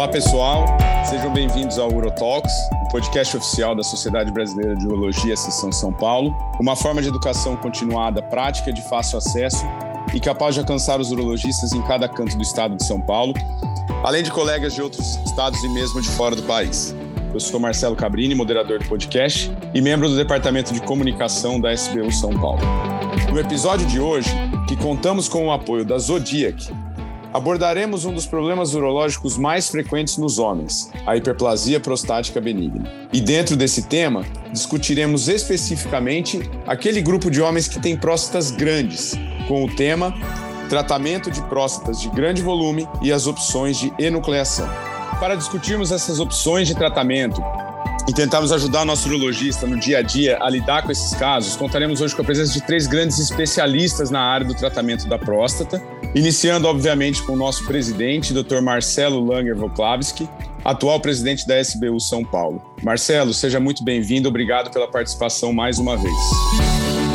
Olá, pessoal. Sejam bem-vindos ao Urotalks, o podcast oficial da Sociedade Brasileira de Urologia, Seção São Paulo, uma forma de educação continuada, prática, de fácil acesso e capaz de alcançar os urologistas em cada canto do estado de São Paulo, além de colegas de outros estados e mesmo de fora do país. Eu sou Marcelo Cabrini, moderador do podcast e membro do Departamento de Comunicação da SBU São Paulo. No episódio de hoje, que contamos com o apoio da Zodiac, abordaremos um dos problemas urológicos mais frequentes nos homens, a hiperplasia prostática benigna. E dentro desse tema, discutiremos especificamente aquele grupo de homens que tem próstatas grandes, com o tema tratamento de próstatas de grande volume e as opções de enucleação. Para discutirmos essas opções de tratamento, e tentarmos ajudar nosso urologista no dia a dia a lidar com esses casos, contaremos hoje com a presença de três grandes especialistas na área do tratamento da próstata, iniciando, obviamente, com o nosso presidente, Dr. Marcelo Langer Voklavski, atual presidente da SBU São Paulo. Marcelo, seja muito bem-vindo, obrigado pela participação mais uma vez.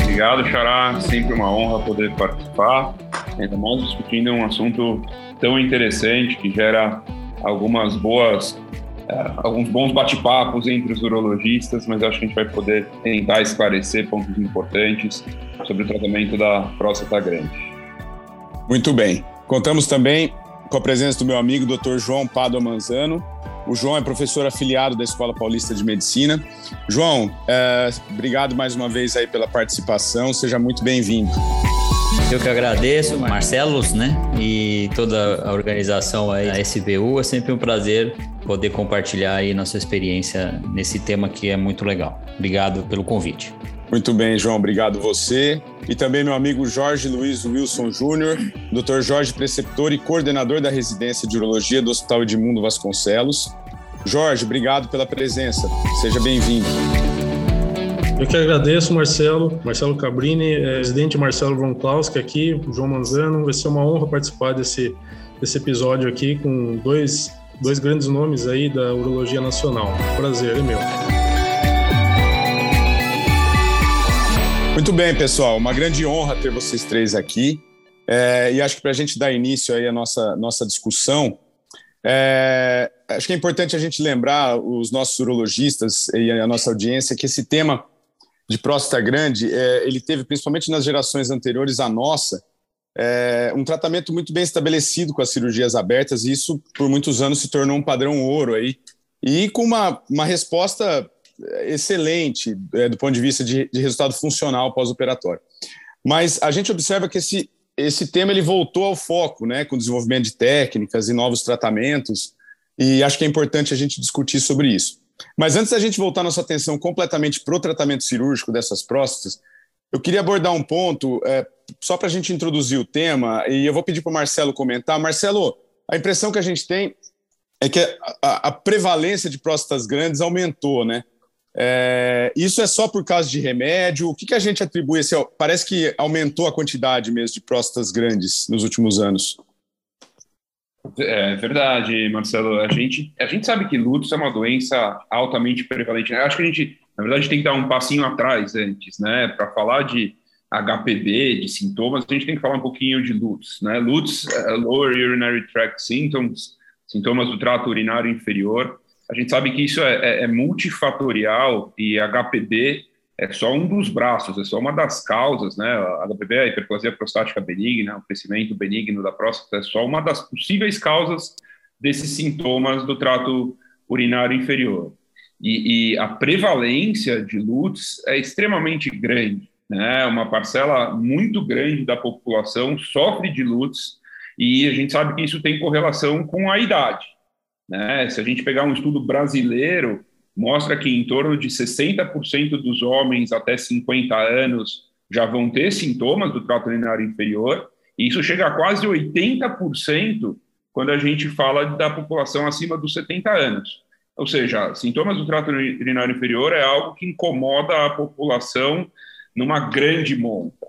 Obrigado, Xará, sempre uma honra poder participar, ainda mais discutindo um assunto tão interessante que gera algumas boas é, alguns bons bate-papos entre os urologistas, mas acho que a gente vai poder tentar esclarecer pontos importantes sobre o tratamento da próstata grande. Muito bem. Contamos também com a presença do meu amigo Dr. João Pado Manzano. O João é professor afiliado da Escola Paulista de Medicina. João, é, obrigado mais uma vez aí pela participação. Seja muito bem-vindo. Eu que agradeço, Marcelo, né? E toda a organização aí, a SBU. É sempre um prazer poder compartilhar aí nossa experiência nesse tema que é muito legal. Obrigado pelo convite. Muito bem, João, obrigado você. E também meu amigo Jorge Luiz Wilson Júnior, Dr. Jorge, preceptor e coordenador da residência de urologia do Hospital Edmundo Vasconcelos. Jorge, obrigado pela presença. Seja bem-vindo. Eu que agradeço, Marcelo, Marcelo Cabrini, é, presidente Marcelo Von Klauski aqui, João Manzano. Vai ser uma honra participar desse, desse episódio aqui com dois, dois grandes nomes aí da urologia nacional. Prazer, é meu. Muito bem, pessoal. Uma grande honra ter vocês três aqui. É, e acho que para a gente dar início aí à nossa, nossa discussão, é, acho que é importante a gente lembrar os nossos urologistas e a nossa audiência que esse tema de próstata grande, é, ele teve, principalmente nas gerações anteriores à nossa, é, um tratamento muito bem estabelecido com as cirurgias abertas, e isso por muitos anos se tornou um padrão ouro aí, e com uma, uma resposta excelente é, do ponto de vista de, de resultado funcional pós-operatório. Mas a gente observa que esse, esse tema ele voltou ao foco, né, com o desenvolvimento de técnicas e novos tratamentos, e acho que é importante a gente discutir sobre isso. Mas antes da gente voltar nossa atenção completamente para o tratamento cirúrgico dessas próstatas, eu queria abordar um ponto, é, só para a gente introduzir o tema, e eu vou pedir para o Marcelo comentar. Marcelo, a impressão que a gente tem é que a, a prevalência de próstatas grandes aumentou, né? É, isso é só por causa de remédio? O que, que a gente atribui? Esse, parece que aumentou a quantidade mesmo de próstatas grandes nos últimos anos. É verdade, Marcelo. A gente, a gente sabe que lútus é uma doença altamente prevalente. Eu acho que a gente, na verdade, tem que dar um passinho atrás antes, né? Para falar de HPB, de sintomas, a gente tem que falar um pouquinho de lútus, né? Lútus, uh, Lower Urinary Tract Symptoms, sintomas do trato urinário inferior. A gente sabe que isso é, é, é multifatorial e HPB é só um dos braços, é só uma das causas, né? A HPV, a hiperplasia prostática benigna, o crescimento benigno da próstata, é só uma das possíveis causas desses sintomas do trato urinário inferior. E, e a prevalência de LUTS é extremamente grande, né? Uma parcela muito grande da população sofre de LUTS e a gente sabe que isso tem correlação com a idade, né? Se a gente pegar um estudo brasileiro, mostra que em torno de 60% dos homens até 50 anos já vão ter sintomas do trato urinário inferior, e isso chega a quase 80% quando a gente fala da população acima dos 70 anos. Ou seja, sintomas do trato urinário inferior é algo que incomoda a população numa grande monta.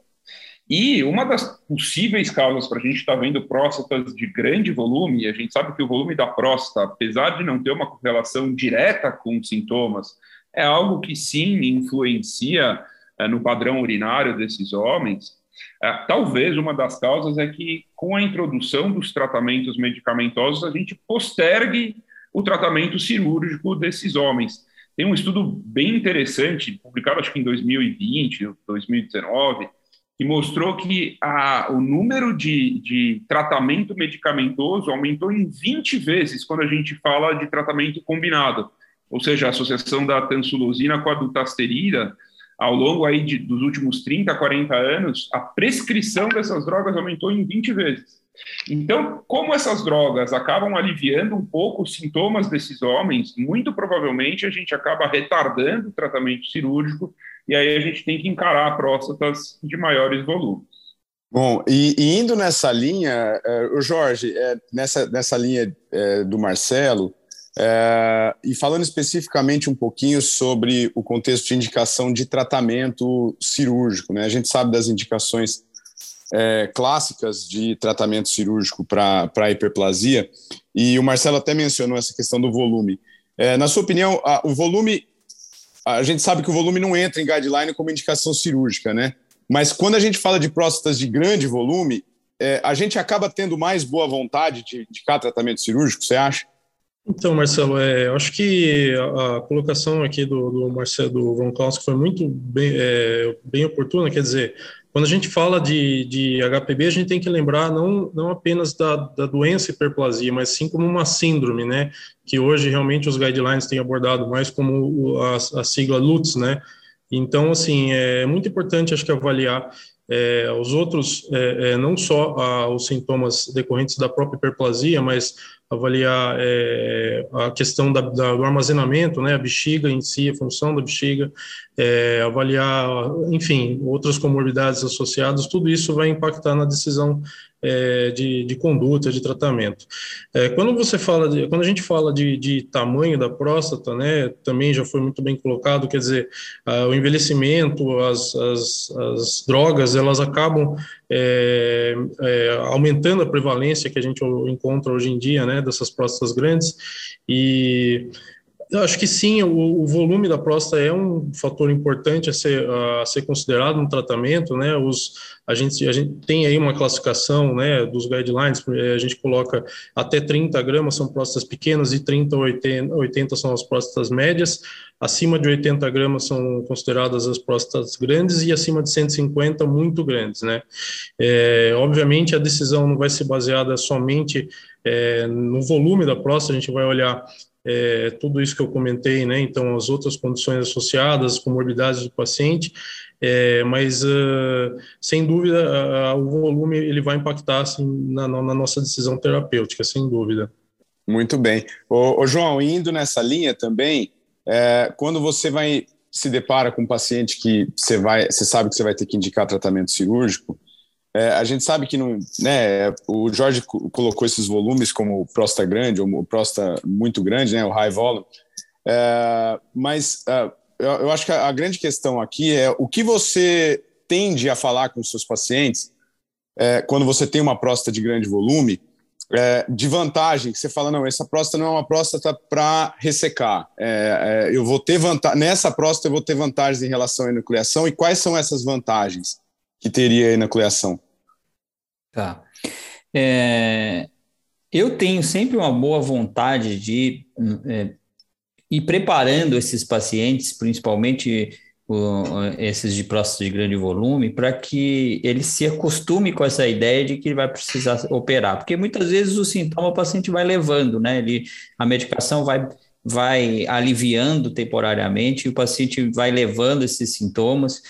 E uma das possíveis causas para a gente estar tá vendo próstatas de grande volume, a gente sabe que o volume da próstata, apesar de não ter uma correlação direta com sintomas, é algo que sim influencia é, no padrão urinário desses homens. É, talvez uma das causas é que, com a introdução dos tratamentos medicamentosos, a gente postergue o tratamento cirúrgico desses homens. Tem um estudo bem interessante, publicado acho que em 2020, 2019, que mostrou que a, o número de, de tratamento medicamentoso aumentou em 20 vezes quando a gente fala de tratamento combinado, ou seja, a associação da tansulosina com a dutasterida, ao longo aí de, dos últimos 30, 40 anos, a prescrição dessas drogas aumentou em 20 vezes. Então, como essas drogas acabam aliviando um pouco os sintomas desses homens, muito provavelmente a gente acaba retardando o tratamento cirúrgico e aí a gente tem que encarar próstatas de maiores volumes. Bom, e, e indo nessa linha, uh, Jorge, uh, nessa, nessa linha uh, do Marcelo, e falando especificamente um pouquinho sobre o contexto de indicação de tratamento cirúrgico, né? A gente sabe das indicações é, clássicas de tratamento cirúrgico para hiperplasia, e o Marcelo até mencionou essa questão do volume. É, na sua opinião, a, o volume, a gente sabe que o volume não entra em guideline como indicação cirúrgica, né? Mas quando a gente fala de próstatas de grande volume, é, a gente acaba tendo mais boa vontade de indicar tratamento cirúrgico, você acha? Então, Marcelo, é, eu acho que a, a colocação aqui do, do Marcelo do Von Klaus foi muito bem, é, bem oportuna, quer dizer, quando a gente fala de, de HPB, a gente tem que lembrar não, não apenas da, da doença hiperplasia, mas sim como uma síndrome, né? Que hoje realmente os guidelines têm abordado mais como a, a sigla LUTS, né? Então, assim, é muito importante, acho que, avaliar é, os outros, é, é, não só a, os sintomas decorrentes da própria hiperplasia, mas avaliar é, a questão da, da, do armazenamento, né, a bexiga em si, a função da bexiga, é, avaliar, enfim, outras comorbidades associadas, tudo isso vai impactar na decisão é, de, de, conduta, de tratamento. É, quando você fala, de, quando a gente fala de, de, tamanho da próstata, né, também já foi muito bem colocado, quer dizer, o envelhecimento, as, as, as, drogas, elas acabam é, é, aumentando a prevalência que a gente encontra hoje em dia, né, dessas próstatas grandes, e eu acho que sim, o, o, volume da próstata é um fator importante a ser, a ser considerado no tratamento, né? Os, a, gente, a gente tem aí uma classificação né, dos guidelines, eh, a gente coloca até 30 gramas são próstatas pequenas e 30 a 80, 80 são as próstatas médias, acima de 80 gramas são consideradas as próstatas grandes e acima de 150 muito grandes, né? É, obviamente a decisão não vai ser baseada somente é, no volume da próstata, a gente vai olhar é, tudo isso que eu comentei, né? Então, as outras condições associadas, as comorbidades do paciente, é, mas uh, sem dúvida uh, o volume ele vai impactar assim, na, na, nossa decisão terapêutica, sem dúvida. Muito bem. Ô João, indo nessa linha também, é, quando você vai se depara com um paciente que você vai, você sabe que você vai ter que indicar tratamento cirúrgico, é, a gente sabe que não, né, o Jorge colocou esses volumes como próstata grande ou próstata muito grande, né, o high volume, é, mas é, eu, eu, acho que a, a, grande questão aqui é o que você tende a falar com seus pacientes é, quando você tem uma próstata de grande volume, é, de vantagem, que você fala, não, essa próstata não é uma próstata para ressecar. É, eu vou ter vantagem, nessa próstata eu vou ter vantagens em relação à enucleação, e quais são essas vantagens que teria a enucleação? Tá. É, eu tenho sempre uma boa vontade de é, ir preparando esses pacientes, principalmente o, esses de próstata de grande volume, para que ele se acostume com essa ideia de que ele vai precisar operar, porque muitas vezes o sintoma o paciente vai levando, né? Ele, a medicação vai vai aliviando temporariamente e o paciente vai levando esses sintomas.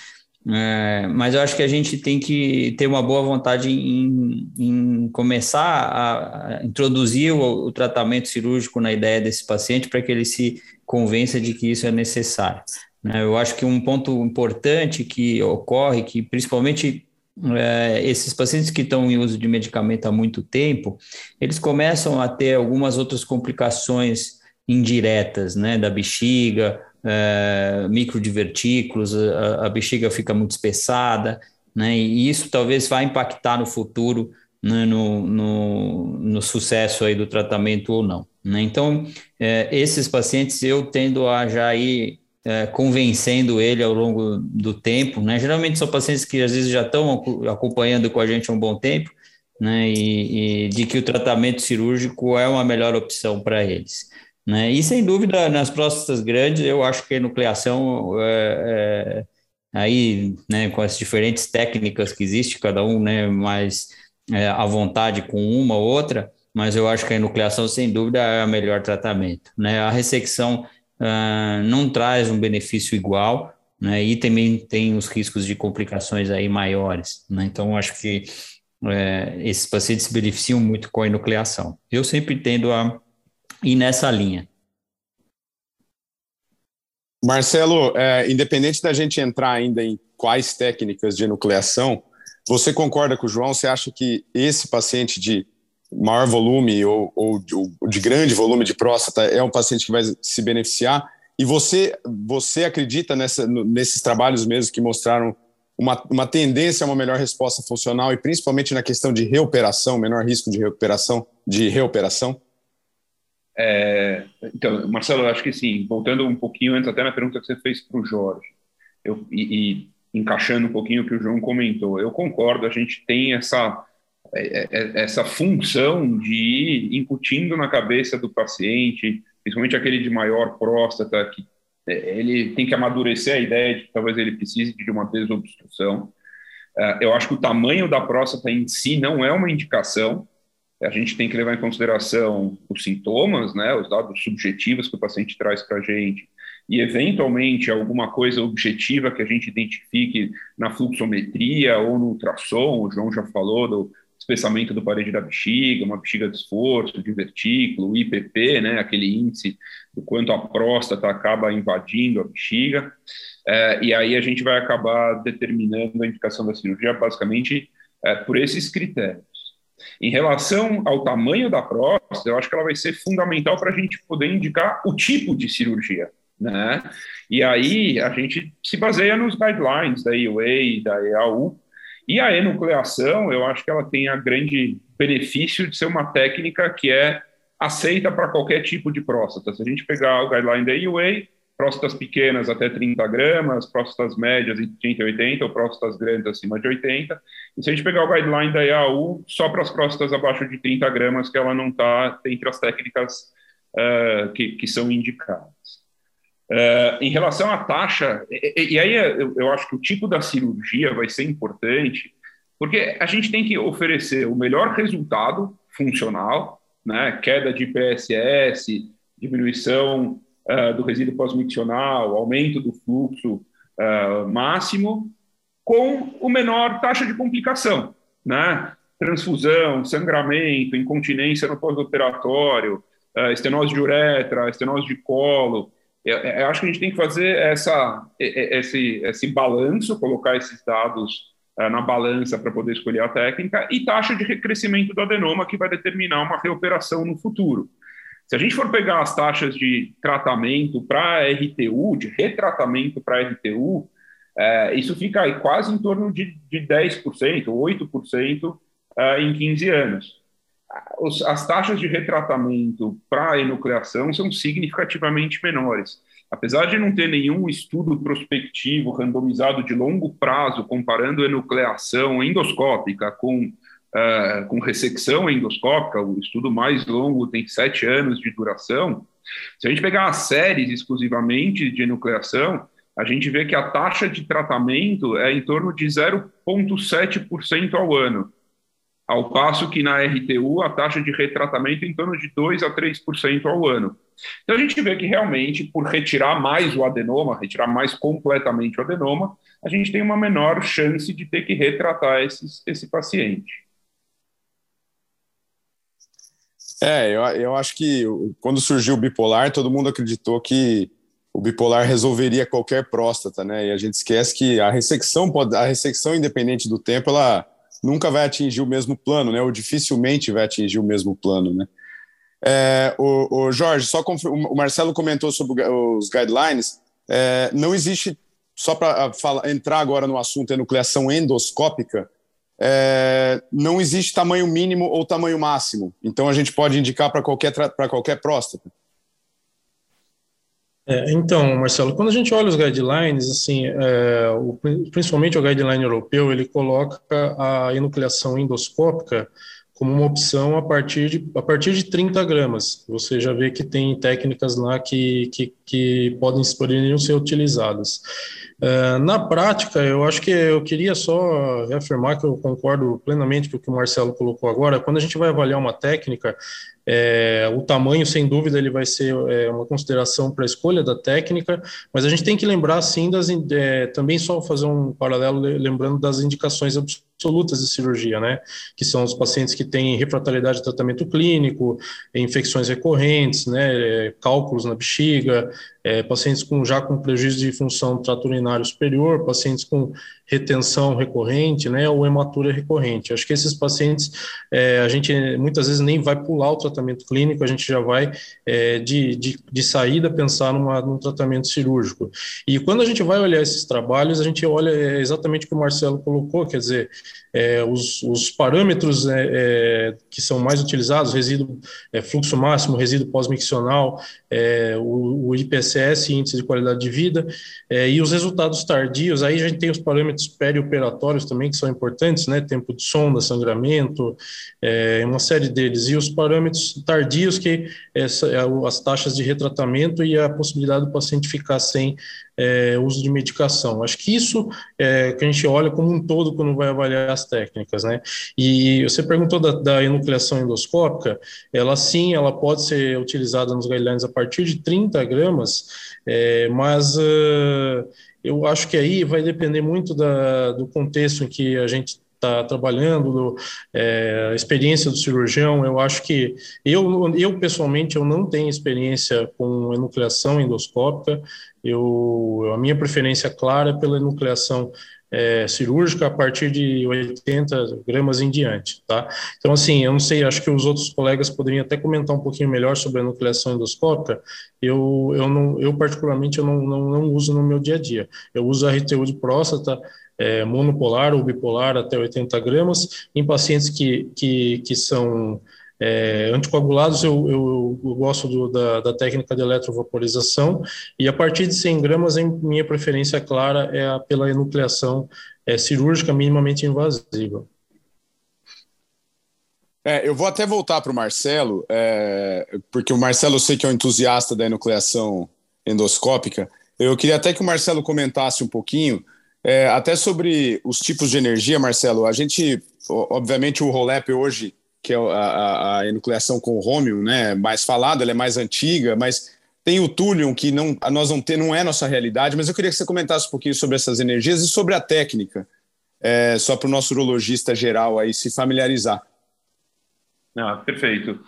É, mas eu acho que a gente tem que ter uma boa vontade em, em começar a, introduzir o, o, tratamento cirúrgico na ideia desse paciente para que ele se convença de que isso é necessário. Né? Eu acho que um ponto importante que ocorre, que principalmente é, esses pacientes que estão em uso de medicamento há muito tempo, eles começam a ter algumas outras complicações indiretas, né, da bexiga, é, microdivertículos, a, a, bexiga fica muito espessada, né? E isso talvez vá impactar no futuro né, no, no, no, sucesso aí do tratamento ou não. Né? Então, é, esses pacientes eu tendo a já ir é, convencendo ele ao longo do tempo, né? Geralmente são pacientes que às vezes já estão acompanhando com a gente há um bom tempo, né? E, e de que o tratamento cirúrgico é uma melhor opção para eles. Né? E sem dúvida, nas próstatas grandes, eu acho que a enucleação é, é, aí, né, com as diferentes técnicas que existem, cada um né, mais é, à vontade com uma ou outra, mas eu acho que a enucleação, sem dúvida, é o melhor tratamento. Né? A ressecção uh, não traz um benefício igual, né? e também tem os riscos de complicações aí maiores. Né? Então, acho que é, esses pacientes se beneficiam muito com a enucleação. Eu sempre tendo a ir nessa linha. Marcelo, é, independente da gente entrar ainda em quais técnicas de enucleação, você concorda com o João? Você acha que esse paciente de maior volume ou, ou, ou de grande volume de próstata é um paciente que vai se beneficiar? E você, você acredita nessa, nesses trabalhos mesmo que mostraram uma, uma tendência a uma melhor resposta funcional e principalmente na questão de reoperação, menor risco de recuperação, de reoperação? É, então, Marcelo, eu acho que sim. Voltando um pouquinho antes, até na pergunta que você fez para o Jorge, eu, e, e, encaixando um pouquinho o que o João comentou, eu concordo. A gente tem essa é, é, é, essa função de ir incutindo na cabeça do paciente, principalmente aquele de maior próstata, que ele tem que amadurecer a ideia de que talvez ele precise de uma desobstrução. É, eu acho que o tamanho da próstata em si não é uma indicação. A gente tem que levar em consideração os sintomas, né, os dados subjetivos que o paciente traz para a gente, e eventualmente alguma coisa objetiva que a gente identifique na fluxometria ou no ultrassom. O João já falou do espessamento do parede da bexiga, uma bexiga de esforço, de vertículo, IPP, né, aquele índice do quanto a próstata acaba invadindo a bexiga, é, e aí a gente vai acabar determinando a indicação da cirurgia basicamente é, por esses critérios. Em relação ao tamanho da próstata, eu acho que ela vai ser fundamental para a gente poder indicar o tipo de cirurgia, né? E aí a gente se baseia nos guidelines da EUA da EAU, e a enucleação, eu acho que ela tem a grande benefício de ser uma técnica que é aceita para qualquer tipo de próstata. Se a gente pegar o guideline da EUA, próstatas pequenas até 30 gramas, próstatas médias entre 30 e 80, ou próstatas grandes acima de 80. E se a gente pegar o guideline da EAU, só para as próstatas abaixo de 30 gramas, que ela não está entre as técnicas uh, que, que são indicadas. Uh, em relação à taxa, e, e aí eu, eu, acho que o tipo da cirurgia vai ser importante, porque a gente tem que oferecer o melhor resultado funcional, né, queda de PSS, diminuição uh, do resíduo pós-miccional, aumento do fluxo uh, máximo, com o menor taxa de complicação, né, transfusão, sangramento, incontinência no pós-operatório, estenose de uretra, estenose de colo, eu, eu, acho que a gente tem que fazer essa, esse, esse balanço, colocar esses dados uh, na balança para poder escolher a técnica, e taxa de recrescimento do adenoma, que vai determinar uma reoperação no futuro. Se a gente for pegar as taxas de tratamento para RTU, de retratamento para RTU, é, isso fica quase em torno de, de 10%, 8% é, em 15 anos as taxas de retratamento para a enucleação são significativamente menores. Apesar de não ter nenhum estudo prospectivo randomizado de longo prazo comparando enucleação endoscópica com, uh, com ressecção endoscópica, o estudo mais longo tem sete anos de duração. Se a gente pegar as séries exclusivamente de enucleação, a gente vê que a taxa de tratamento é em torno de 0,7% ao ano ao passo que na RTU a taxa de retratamento é em torno de 2 a 3% ao ano. Então a gente vê que realmente, por retirar mais o adenoma, retirar mais completamente o adenoma, a gente tem uma menor chance de ter que retratar esses, esse paciente. É, eu, eu acho que quando surgiu o bipolar, todo mundo acreditou que o bipolar resolveria qualquer próstata, né? E a gente esquece que a ressecção pode, a ressecção independente do tempo, ela nunca vai atingir o mesmo plano, né? Ou dificilmente vai atingir o mesmo plano, né? É, o, o, Jorge, só o Marcelo comentou sobre os guidelines. É, não existe, só para entrar agora no assunto enucleação endoscópica, é, não existe tamanho mínimo ou tamanho máximo. Então a gente pode indicar para qualquer, qualquer próstata. É, então, Marcelo, quando a gente olha os guidelines, assim, é, o, principalmente o guideline europeu, ele coloca a enucleação endoscópica como uma opção a partir de, a partir de 30 gramas. Você já vê que tem técnicas lá que, que, que podem, poderiam ser utilizadas. Uh, na prática, eu acho que eu queria só reafirmar que eu concordo plenamente com o que o Marcelo colocou agora. Quando a gente vai avaliar uma técnica, é, o tamanho, sem dúvida, ele vai ser é, uma consideração para a escolha da técnica, mas a gente tem que lembrar, sim, das, é, também só fazer um paralelo, lembrando das indicações absolutas de cirurgia, né? Que são os pacientes que têm refratalidade de tratamento clínico, infecções recorrentes, né? Cálculos na bexiga, é, pacientes com, já com prejuízo de função do trato urinário superior, pacientes com retenção recorrente, né? Ou hematura recorrente. Acho que esses pacientes, é, a gente muitas vezes nem vai pular o tratamento clínico, a gente já vai é, de, de, de, saída pensar numa, num tratamento cirúrgico. E quando a gente vai olhar esses trabalhos, a gente olha é, exatamente o que o Marcelo colocou, quer dizer, é, os, os, parâmetros é, é, que são mais utilizados, resíduo, é, fluxo máximo, resíduo pós-miccional, o, o, IPSS, índice de qualidade de vida, e os resultados tardios, aí a gente tem os parâmetros perioperatórios também, que são importantes, né, tempo de sonda, sangramento, uma série deles, e os parâmetros tardios, que essa, é as taxas de retratamento e a possibilidade do paciente ficar sem é, uso de medicação. Acho que isso é que a gente olha como um todo quando vai avaliar as técnicas, né? E você perguntou da, da enucleação endoscópica, ela sim, ela pode ser utilizada nos guidelines a partir de 30 gramas, é, mas uh, eu acho que aí vai depender muito da, do contexto em que a gente está trabalhando, do, é, a experiência do cirurgião, eu acho que eu, eu pessoalmente eu não tenho experiência com enucleação endoscópica, eu, a minha preferência clara é pela enucleação é, cirúrgica a partir de 80 gramas em diante, tá? Então, assim, eu não sei, acho que os outros colegas poderiam até comentar um pouquinho melhor sobre a nucleação endoscópica. Eu, eu, não, eu particularmente, eu não, não, não uso no meu dia a dia. Eu uso a RTU de próstata, é, monopolar ou bipolar até 80 gramas. Em pacientes que, que, que são é, anticoagulados, eu, eu, eu gosto do, da, da, técnica de eletrovaporização, e a partir de 100 gramas, minha preferência clara é a, pela enucleação é, cirúrgica minimamente invasiva. É, eu vou até voltar para o Marcelo, é, porque o Marcelo eu sei que é um entusiasta da enucleação endoscópica. Eu queria até que o Marcelo comentasse um pouquinho é, até sobre os tipos de energia, Marcelo, a gente, obviamente, o ROLEP hoje, que é a, a, a enucleação com o Romium, né, mais falado, ela é mais antiga, mas tem o Thulium, que não, nós não, tem, não é nossa realidade, mas eu queria que você comentasse um pouquinho sobre essas energias e sobre a técnica, é, só para o nosso urologista geral aí se familiarizar. Ah, perfeito.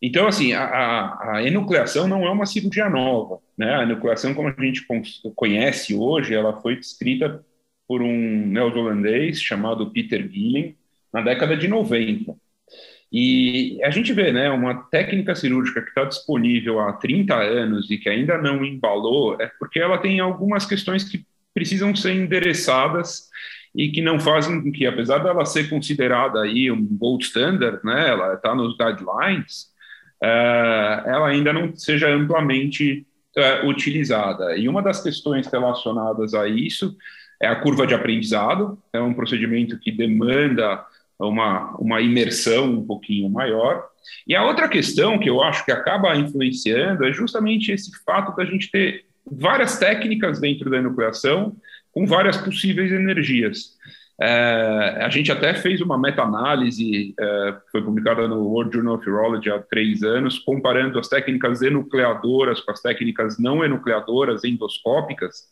Então, assim, a, a, enucleação não é uma cirurgia nova, né? A enucleação, como a gente conhece hoje, ela foi descrita por um neozelandês chamado Peter Gillen na década de 90. E a gente vê, né, uma técnica cirúrgica que está disponível há 30 anos e que ainda não embalou, é porque ela tem algumas questões que precisam ser endereçadas e que não fazem com que, apesar dela ser considerada aí um gold standard, né, ela está nos guidelines, uh, ela ainda não seja amplamente uh, utilizada. E uma das questões relacionadas a isso é a curva de aprendizado, é um procedimento que demanda uma, uma imersão um pouquinho maior. E a outra questão que eu acho que acaba influenciando é justamente esse fato da gente ter várias técnicas dentro da enucleação com várias possíveis energias. É, a gente até fez uma meta-análise, é, foi publicada no World Journal of Urology há três anos, comparando as técnicas enucleadoras com as técnicas não enucleadoras endoscópicas,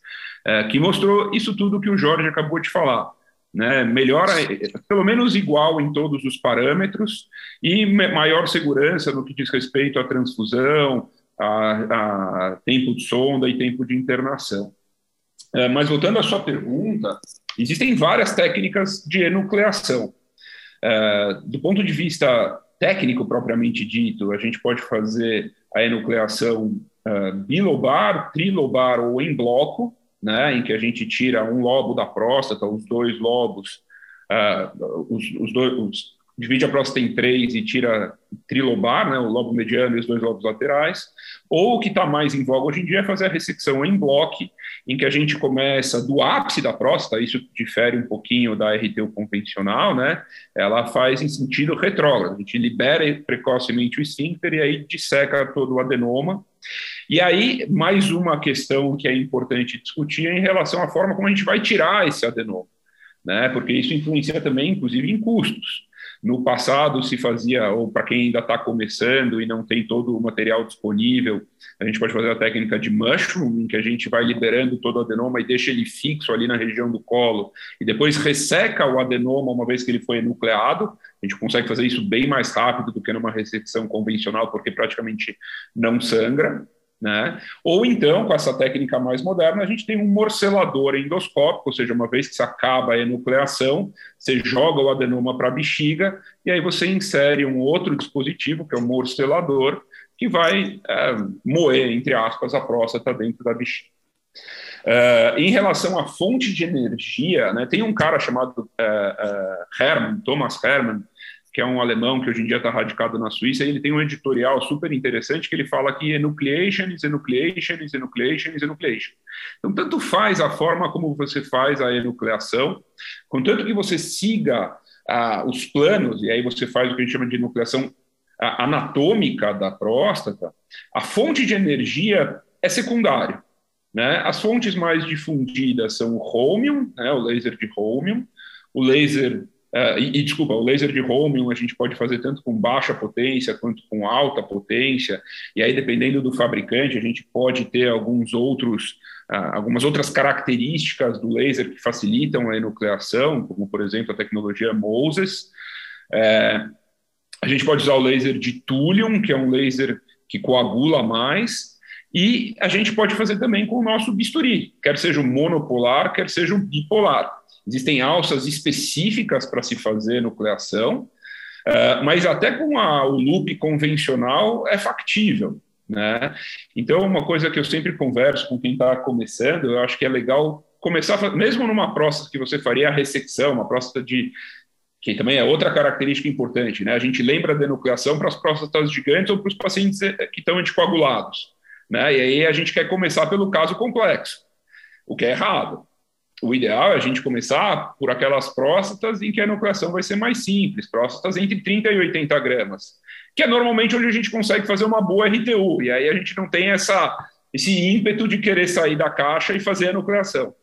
é, que mostrou isso tudo que o Jorge acabou de falar. Né, melhora, pelo menos igual em todos os parâmetros, e maior segurança no que diz respeito à transfusão, a, a tempo de sonda e tempo de internação. É, mas voltando à sua pergunta, existem várias técnicas de enucleação. É, do ponto de vista técnico propriamente dito, a gente pode fazer a enucleação é, bilobar, trilobar ou em bloco, né, em que a gente tira um lobo da próstata, os dois lobos, uh, os, os, dois, os, divide a próstata em três e tira trilobar, né, o lobo mediano e os dois lobos laterais, ou o que está mais em voga hoje em dia é fazer a ressecção em bloco, em que a gente começa do ápice da próstata, isso difere um pouquinho da RTU convencional, né, ela faz em sentido retrógrado, a gente libera precocemente o esfíncter e aí disseca todo o adenoma, e aí, mais uma questão que é importante discutir é em relação à forma como a gente vai tirar esse adenoma, né, porque isso influencia também, inclusive, em custos. No passado se fazia, ou para quem ainda está começando e não tem todo o material disponível, a gente pode fazer a técnica de mushroom, em que a gente vai liberando todo o adenoma e deixa ele fixo ali na região do colo, e depois resseca o adenoma uma vez que ele foi enucleado. A gente consegue fazer isso bem mais rápido do que numa ressecção convencional, porque praticamente não sangra. Né? Ou então, com essa técnica mais moderna, a gente tem um morcelador endoscópico, ou seja, uma vez que se acaba a enucleação, você joga o adenoma para a bexiga e aí você insere um outro dispositivo, que é o morcelador, que vai é, moer, entre aspas, a próstata dentro da bexiga. Uh, em relação à fonte de energia, né, tem um cara chamado uh, uh, Hermann, Thomas Hermann, que é um alemão que hoje em dia está radicado na Suíça, e ele tem um editorial super interessante que ele fala que enucleation enucleation enucleation enucleation. Então, tanto faz a forma como você faz a enucleação, contanto que você siga ah, os planos, e aí você faz o que a gente chama de enucleação ah, anatômica da próstata, a fonte de energia é secundária. Né? As fontes mais difundidas são o Holmium, né, o laser de Holmium, o laser Uh, e, e, desculpa, o laser de Holmium a gente pode fazer tanto com baixa potência quanto com alta potência, e aí dependendo do fabricante, a gente pode ter alguns outros, uh, algumas outras características do laser que facilitam a enucleação, como por exemplo a tecnologia Moses. Uh, a gente pode usar o laser de Thulium, que é um laser que coagula mais, e a gente pode fazer também com o nosso bisturi, quer seja o monopolar, quer seja o bipolar. Existem alças específicas para se fazer nucleação, uh, mas até com a, o loop convencional é factível. Né? Então, uma coisa que eu sempre converso com quem está começando, eu acho que é legal começar, mesmo numa próstata que você faria a ressecção, uma próstata de que também é outra característica importante, né? A gente lembra da enucleação para as próstatas gigantes ou para os pacientes eh, que estão anticoagulados, né? E aí a gente quer começar pelo caso complexo, o que é errado o ideal é a gente começar por aquelas próstatas em que a enucleação vai ser mais simples, próstatas entre 30 e 80 gramas, que é normalmente onde a gente consegue fazer uma boa RTU, e aí a gente não tem essa, esse ímpeto de querer sair da caixa e fazer a enucleação.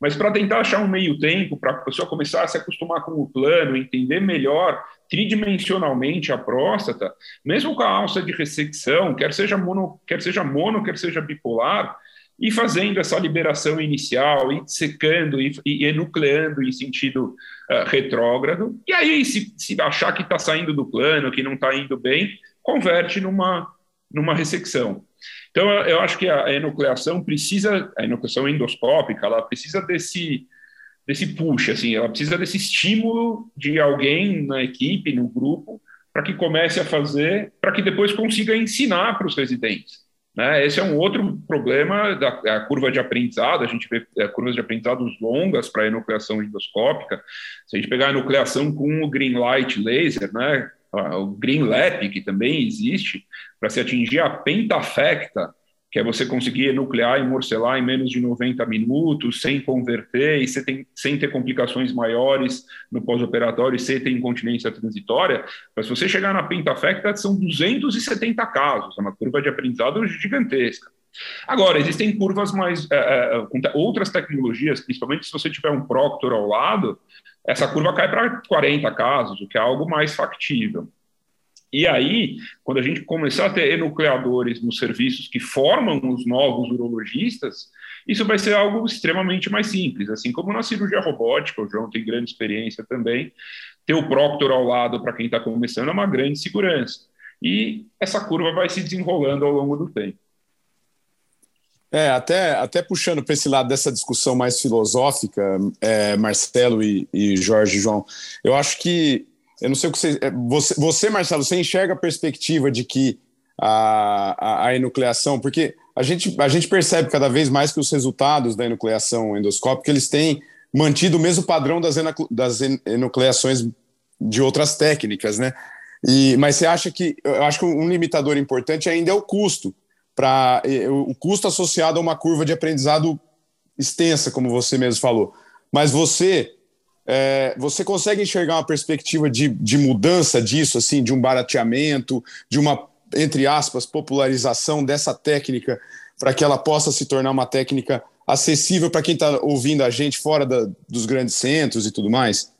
Mas para tentar achar um meio tempo, para a pessoa começar a se acostumar com o plano, entender melhor tridimensionalmente a próstata, mesmo com a alça de ressecção, quer seja mono, quer seja mono, quer seja bipolar, e fazendo essa liberação inicial, e secando e, e enucleando em sentido uh, retrógrado. E aí, se, se achar que está saindo do plano, que não está indo bem, converte numa, numa ressecção. Então, eu acho que a enucleação precisa, a enucleação endoscópica, ela precisa desse, desse push, assim, ela precisa desse estímulo de alguém na equipe, no grupo, para que comece a fazer, para que depois consiga ensinar para os residentes. Né? Esse é um outro problema da curva de aprendizado. A gente vê é, curvas de aprendizado longas para a enucleação endoscópica. Se a gente pegar a enucleação com o green light laser, né? o green lap, que também existe, para se atingir a pentafecta, que é você conseguir nuclear e morcelar em menos de 90 minutos, sem converter e sem, sem ter complicações maiores no pós-operatório e sem ter incontinência transitória. Mas se você chegar na pentafecta, são 270 casos, é uma curva de aprendizado gigantesca. Agora, existem curvas mais. É, é, outras tecnologias, principalmente se você tiver um Proctor ao lado, essa curva cai para 40 casos, o que é algo mais factível. E aí, quando a gente começar a ter enucleadores nos serviços que formam os novos urologistas, isso vai ser algo extremamente mais simples. Assim como na cirurgia robótica, o João tem grande experiência também, ter o Proctor ao lado para quem está começando é uma grande segurança. E essa curva vai se desenrolando ao longo do tempo. É, até, até puxando para esse lado dessa discussão mais filosófica, é, Marcelo e, e Jorge e João, eu acho que eu não sei o que você, é, você. Você, Marcelo, você enxerga a perspectiva de que a, a, a, enucleação, porque a gente, a gente percebe cada vez mais que os resultados da enucleação endoscópica eles têm mantido o mesmo padrão das, das enucleações de outras técnicas, né? E, mas você acha que eu acho que um limitador importante ainda é o custo, para o custo associado a uma curva de aprendizado extensa, como você mesmo falou. Mas você é, você consegue enxergar uma perspectiva de, de mudança disso, assim, de um barateamento, de uma, entre aspas, popularização dessa técnica para que ela possa se tornar uma técnica acessível para quem está ouvindo a gente fora da, dos grandes centros e tudo mais?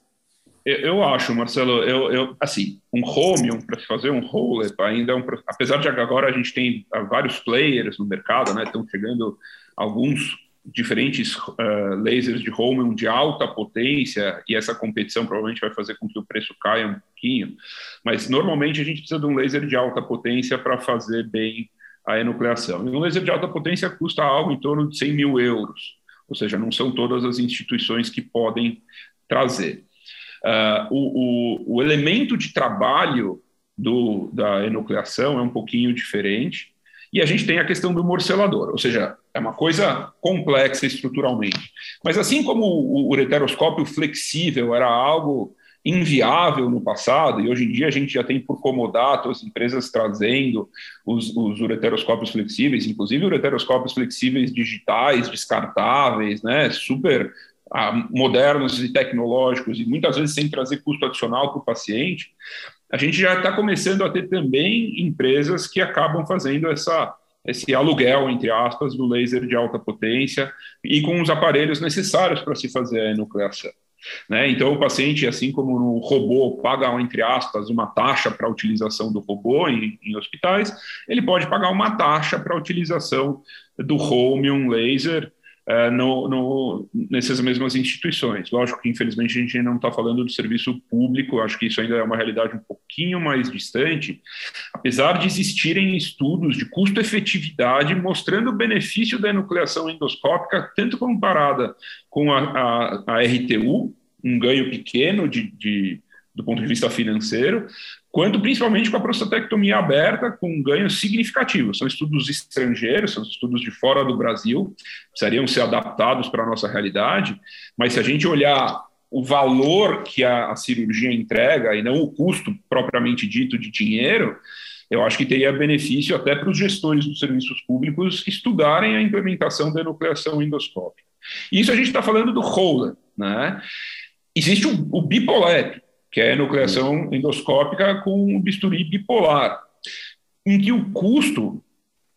Eu, eu acho, Marcelo, eu, eu, assim, um home, para se fazer um roller, ainda é um, apesar de agora a gente tem vários players no mercado, né, estão chegando alguns diferentes uh, lasers de Holman de alta potência e essa competição provavelmente vai fazer com que o preço caia um pouquinho, mas normalmente a gente precisa de um laser de alta potência para fazer bem a enucleação. E um laser de alta potência custa algo em torno de 100 mil euros, ou seja, não são todas as instituições que podem trazer. Uh, o, o, o elemento de trabalho do, da enucleação é um pouquinho diferente, e a gente tem a questão do morcelador, ou seja, é uma coisa complexa estruturalmente. Mas assim como o ureteroscópio flexível era algo inviável no passado, e hoje em dia a gente já tem por comodato as empresas trazendo os, os ureteroscópios flexíveis, inclusive ureteroscópios flexíveis digitais, descartáveis, né, super ah, modernos e tecnológicos, e muitas vezes sem trazer custo adicional para o paciente, a gente já está começando a ter também empresas que acabam fazendo essa, esse aluguel, entre aspas, do laser de alta potência e com os aparelhos necessários para se fazer a enucleação. Né? Então, o paciente, assim como no robô, paga, entre aspas, uma taxa para a utilização do robô em, em, hospitais, ele pode pagar uma taxa para a utilização do home, um laser, uh, no, no, nessas mesmas instituições. Lógico que, infelizmente, a gente não está falando do serviço público, acho que isso ainda é uma realidade um pouquinho mais distante, apesar de existirem estudos de custo-efetividade mostrando o benefício da enucleação endoscópica, tanto comparada com a, a, a RTU, um ganho pequeno de, de do ponto de vista financeiro, quanto principalmente com a prostatectomia aberta, com ganhos significativos. São estudos estrangeiros, são estudos de fora do Brasil, precisariam ser adaptados para a nossa realidade, mas se a gente olhar o valor que a, a cirurgia entrega e não o custo propriamente dito de dinheiro, eu acho que teria benefício até para os gestores dos serviços públicos estudarem a implementação da enucleação endoscópica. Isso a gente está falando do roller, né? Existe o, o que é a enucleação endoscópica com bisturi bipolar, em que o custo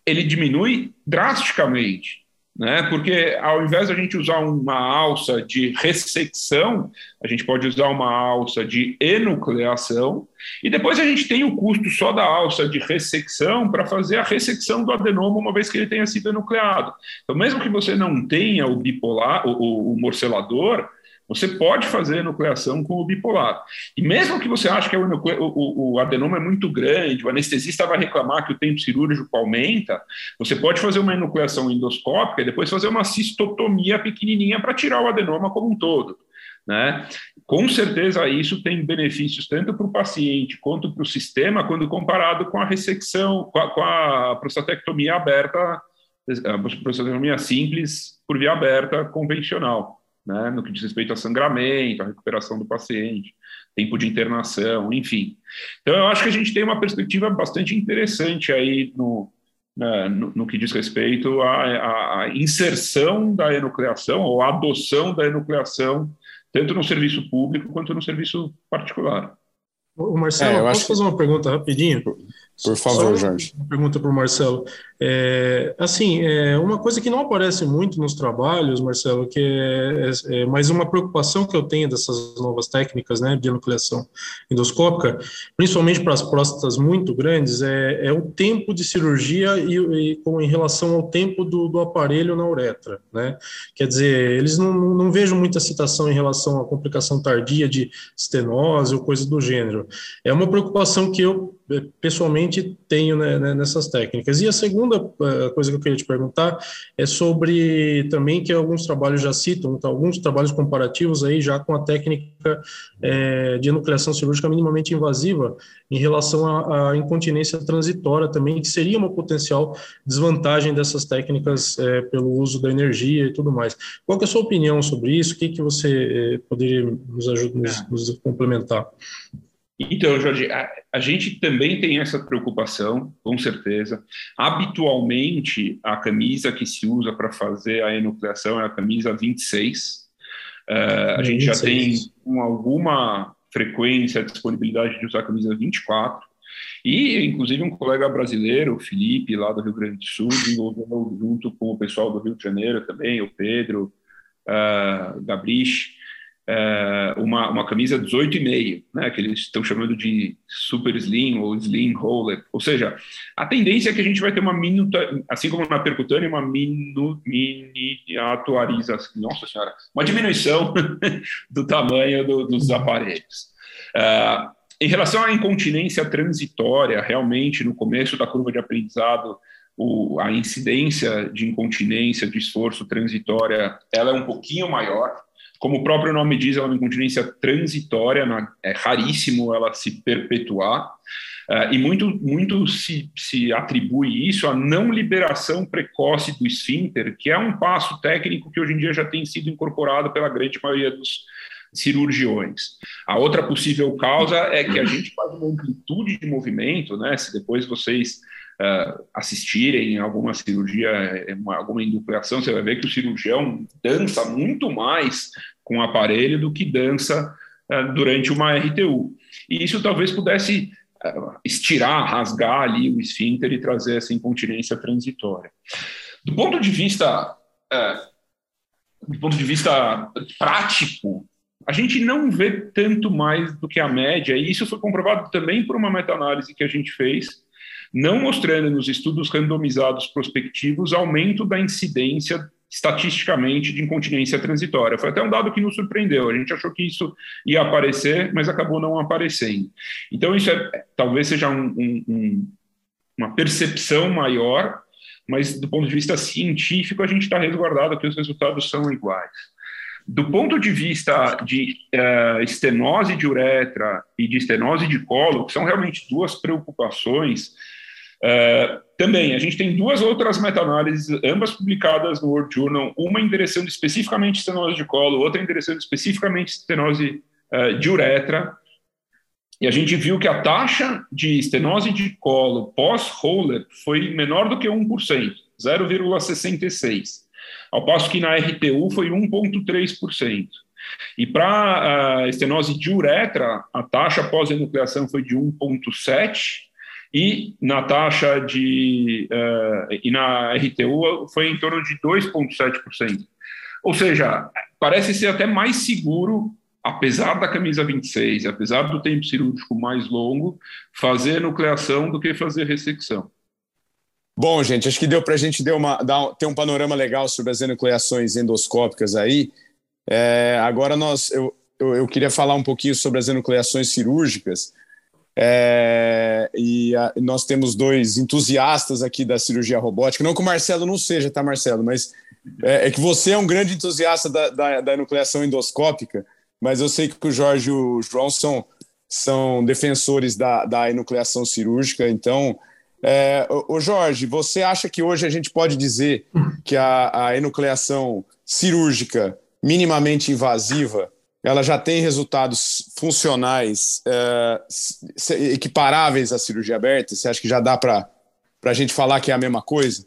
ele diminui drasticamente, né? Porque ao invés de a gente usar uma alça de ressecção, a gente pode usar uma alça de enucleação e depois a gente tem o custo só da alça de ressecção para fazer a ressecção do adenoma uma vez que ele tenha sido enucleado. Então, mesmo que você não tenha o bipolar, o, o morcelador, você pode fazer nucleação com o bipolar. E mesmo que você ache que o, o, o, adenoma é muito grande, o anestesista vai reclamar que o tempo cirúrgico aumenta, você pode fazer uma enucleação endoscópica e depois fazer uma cistotomia pequenininha para tirar o adenoma como um todo. Né? Com certeza isso tem benefícios tanto para o paciente quanto para o sistema quando comparado com a ressecção, com a, com a prostatectomia aberta, a prostatectomia simples por via aberta convencional né, no que diz respeito a sangramento, a recuperação do paciente, tempo de internação, enfim. Então, eu acho que a gente tem uma perspectiva bastante interessante aí no, né, no, no, que diz respeito à, à, inserção da enucleação ou à adoção da enucleação, tanto no serviço público quanto no serviço particular. O Marcelo, é, posso fazer uma pergunta rapidinho? Por favor, Jorge. Uma pergunta para o Marcelo. É, assim, é, uma coisa que não aparece muito nos trabalhos, Marcelo, que é, é, é mais uma preocupação que eu tenho dessas novas técnicas né, de enucleação endoscópica, principalmente para as próstatas muito grandes, é, é o tempo de cirurgia e, e, com, em relação ao tempo do, do, aparelho na uretra. Né? Quer dizer, eles não, não vejam muita citação em relação à complicação tardia de estenose ou coisa do gênero. É uma preocupação que eu pessoalmente tenho né, né, nessas técnicas. E a segunda uh, coisa que eu queria te perguntar é sobre também que alguns trabalhos já citam, então, alguns trabalhos comparativos aí já com a técnica é, de enucleação cirúrgica minimamente invasiva em relação à, à, incontinência transitória também, que seria uma potencial desvantagem dessas técnicas é, pelo uso da energia e tudo mais. Qual é a sua opinião sobre isso? O que, que você é, poderia nos, ajudar, nos, nos complementar? Então, Jorge, a, a, gente também tem essa preocupação, com certeza. Habitualmente, a camisa que se usa para fazer a enucleação é a camisa 26. Uh, a 26. gente já tem com alguma frequência a disponibilidade de usar a camisa 24. E, inclusive, um colega brasileiro, o Felipe, lá do Rio Grande do Sul, desenvolveu junto com o pessoal do Rio de Janeiro também, o Pedro, uh, Gabrich, é, uma, uma camisa 18,5, né, que eles estão chamando de super slim ou slim roller. Ou seja, a tendência é que a gente vai ter uma minuta, assim como na percutânea, uma minu, miniaturização, nossa senhora, uma diminuição do tamanho do, dos aparelhos. É, em relação à incontinência transitória, realmente, no começo da curva de aprendizado, o, a incidência de incontinência, de esforço transitória, ela é um pouquinho maior, como o próprio nome diz, ela é uma incontinência transitória, é raríssimo ela se perpetuar, uh, e muito, muito se, se atribui isso à não liberação precoce do esfíncter, que é um passo técnico que hoje em dia já tem sido incorporado pela grande maioria dos cirurgiões. A outra possível causa é que a gente faz uma amplitude de movimento, né? Se depois vocês uh, assistirem alguma cirurgia, eh, uma, alguma inducleação, você vai ver que o cirurgião dança muito mais com o aparelho do que dança uh, durante uma RTU. E isso talvez pudesse uh, estirar, rasgar ali o esfíncter e trazer essa incontinência transitória. Do ponto de vista do ponto de vista prático, a gente não vê tanto mais do que a média, e isso foi comprovado também por uma meta-análise que a gente fez, não mostrando nos estudos randomizados prospectivos aumento da incidência estatisticamente de incontinência transitória. Foi até um dado que nos surpreendeu. A gente achou que isso ia aparecer, mas acabou não aparecendo. Então, isso é, talvez seja um, um, um, uma percepção maior, mas do ponto de vista científico, a gente está resguardado que os resultados são iguais. Do ponto de vista de uh, estenose de uretra e de estenose de colo, que são realmente duas preocupações, Uh, também, a gente tem duas outras meta-análises, ambas publicadas no World Journal, uma endereçando especificamente estenose de colo, outra endereçando especificamente estenose uh, de uretra, e a gente viu que a taxa de estenose de colo pós-roller foi menor do que 1%, 0,66%, ao passo que na RTU foi 1,3%. E para a uh, estenose de uretra, a taxa pós-enucleação foi de 1,7%, e na taxa de uh, e na RTU foi em torno de 2,7%. Ou seja, parece ser até mais seguro, apesar da camisa 26, apesar do tempo cirúrgico mais longo, fazer nucleação do que fazer ressecção. Bom, gente, acho que deu para a gente ter, uma, ter um panorama legal sobre as enucleações endoscópicas aí. É, agora nós, eu, eu, eu queria falar um pouquinho sobre as enucleações cirúrgicas. É, e a, nós temos dois entusiastas aqui da cirurgia robótica. Não que o Marcelo não seja, tá, Marcelo? Mas é, é que você é um grande entusiasta da, da, da, enucleação endoscópica, mas eu sei que o Jorge e o João são, são defensores da, da enucleação cirúrgica. Então, é, o Jorge, você acha que hoje a gente pode dizer que a, a enucleação cirúrgica minimamente invasiva ela já tem resultados funcionais é, equiparáveis à cirurgia aberta? Você acha que já dá para a gente falar que é a mesma coisa?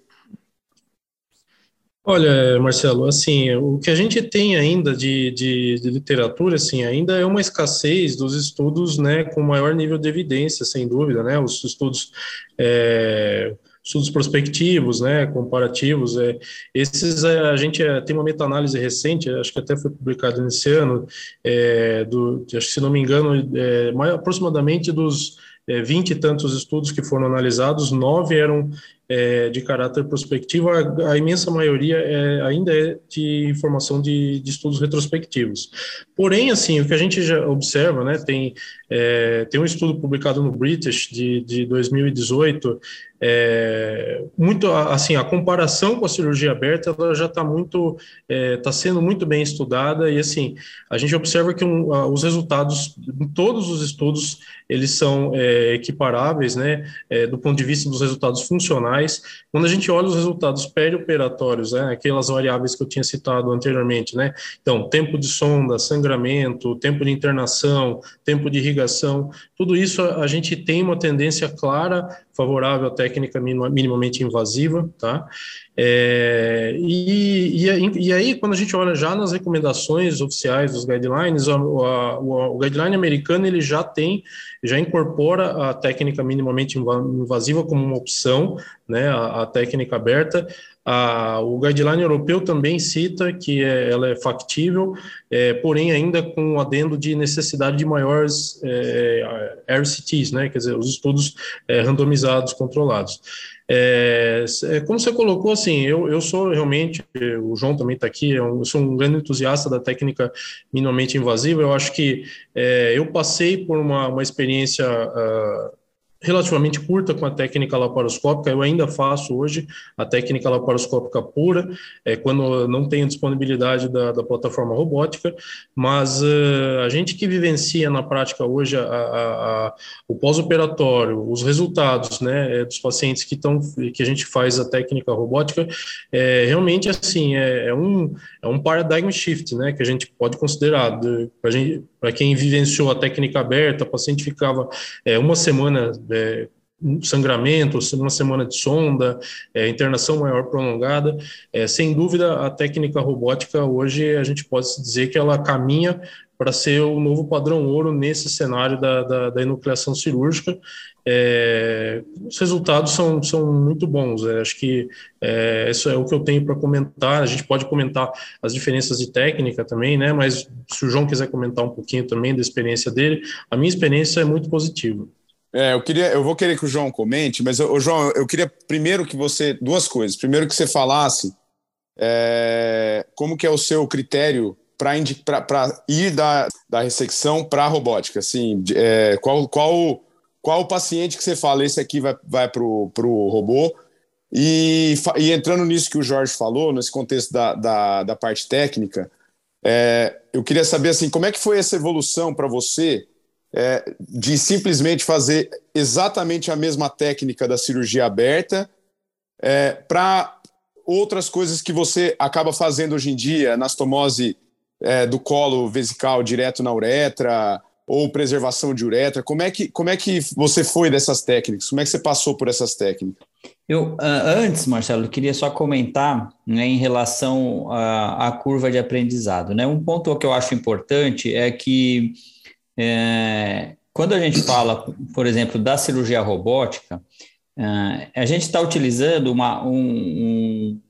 Olha, Marcelo, assim, o que a gente tem ainda de, de, de, literatura, assim, ainda é uma escassez dos estudos, né, com maior nível de evidência, sem dúvida, né, os estudos é, estudos prospectivos, né, comparativos. É, esses é, a gente é, tem uma meta-análise recente, acho que até foi publicada nesse ano, é, do, acho que se não me engano, é, mais, aproximadamente dos é, vinte e tantos estudos que foram analisados, nove eram é, de caráter prospectivo, a, a imensa maioria é, ainda é de informação de, de, estudos retrospectivos. Porém, assim, o que a gente já observa, né, tem, é, tem um estudo publicado no British de, de 2018, é, muito assim a comparação com a cirurgia aberta ela já está muito está é, sendo muito bem estudada e assim a gente observa que um, os resultados em todos os estudos eles são é, equiparáveis né? É, do ponto de vista dos resultados funcionais. Quando a gente olha os resultados perioperatórios né, aquelas variáveis que eu tinha citado anteriormente né? Então tempo de sonda sangramento tempo de internação tempo de irrigação tudo isso a, a gente tem uma tendência clara favorável à técnica minimamente invasiva, tá? É, e, e, e, aí, quando a gente olha já nas recomendações oficiais dos guidelines, a, a, o, o guideline americano ele já tem, já incorpora a técnica minimamente invasiva como uma opção, né, a, a técnica aberta, a, o guideline europeu também cita que é, ela é factível, é, porém ainda com o adendo de necessidade de maiores é, RCTs, né, quer dizer, os estudos é, randomizados, controlados. É, é, como você colocou, assim, eu, eu sou realmente, o João também está aqui, eu sou um grande entusiasta da técnica minimamente invasiva, eu acho que é, eu passei por uma, uma experiência... Uh, relativamente curta com a técnica laparoscópica. Eu ainda faço hoje a técnica laparoscópica pura, é, quando não tenho disponibilidade da, da plataforma robótica, mas uh, a gente que vivencia na prática hoje a, a, a, o pós-operatório, os resultados né, é, dos pacientes que, estão que a gente faz a técnica robótica, é, realmente assim, é, é um, é um paradigm shift né, que a gente pode considerar. Para quem vivenciou a técnica aberta, o paciente ficava é, uma semana é, sangramento, uma semana de sonda, é, internação maior prolongada. É, sem dúvida, a técnica robótica hoje a gente pode dizer que ela caminha para ser o novo padrão ouro nesse cenário da, da, da enucleação cirúrgica. É, os resultados são, são muito bons. É, acho que é, isso é o que eu tenho para comentar. A gente pode comentar as diferenças de técnica também, né? Mas se o João quiser comentar um pouquinho também da experiência dele, a minha experiência é muito positiva. É, eu queria, eu vou querer que o João comente, mas o João, eu queria primeiro que você duas coisas. Primeiro que você falasse é, como que é o seu critério para ir da, da ressecção para a robótica, assim, é, qual, qual, qual o paciente que você fala, esse aqui vai, vai para o robô, e, e, entrando nisso que o Jorge falou, nesse contexto da, da, da parte técnica, é, eu queria saber, assim, como é que foi essa evolução para você é, de simplesmente fazer exatamente a mesma técnica da cirurgia aberta é, para outras coisas que você acaba fazendo hoje em dia, anastomose é, do colo vesical direto na uretra ou preservação de uretra. Como é que, como é que você foi dessas técnicas? Como é que você passou por essas técnicas? Eu, antes, Marcelo, queria só comentar né, em relação à, à curva de aprendizado. Né? Um ponto que eu acho importante é que é, quando a gente fala, por exemplo, da cirurgia robótica, é, a gente está utilizando uma, um, um,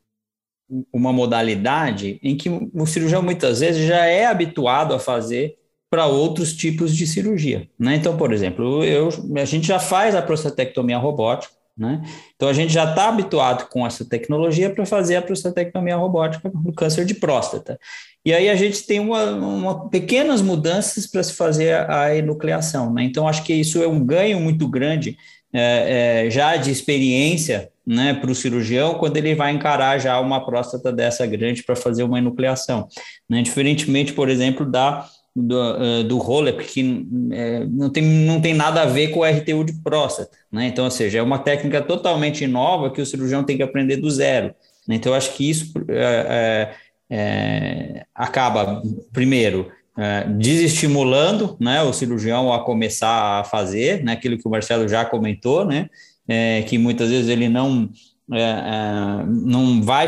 uma modalidade em que o cirurgião muitas vezes já é habituado a fazer para outros tipos de cirurgia. Né? Então, por exemplo, eu, a gente já faz a prostatectomia robótica, né? Então a gente já está habituado com essa tecnologia para fazer a prostatectomia robótica no câncer de próstata. E aí a gente tem uma, uma pequenas mudanças para se fazer a, a enucleação. Né? Então, acho que isso é um ganho muito grande é, é, já de experiência né, para o cirurgião quando ele vai encarar já uma próstata dessa grande para fazer uma enucleação. Né? Diferentemente, por exemplo, da do, uh, do Rolep, que é, não, tem, não tem nada a ver com o RTU de próstata. Né? Então, ou seja, é uma técnica totalmente nova que o cirurgião tem que aprender do zero. Né? Então, eu acho que isso é, é, acaba, primeiro, é, desestimulando né, o cirurgião a começar a fazer, né, aquilo que o Marcelo já comentou, né, é, que muitas vezes ele não, é, é, não vai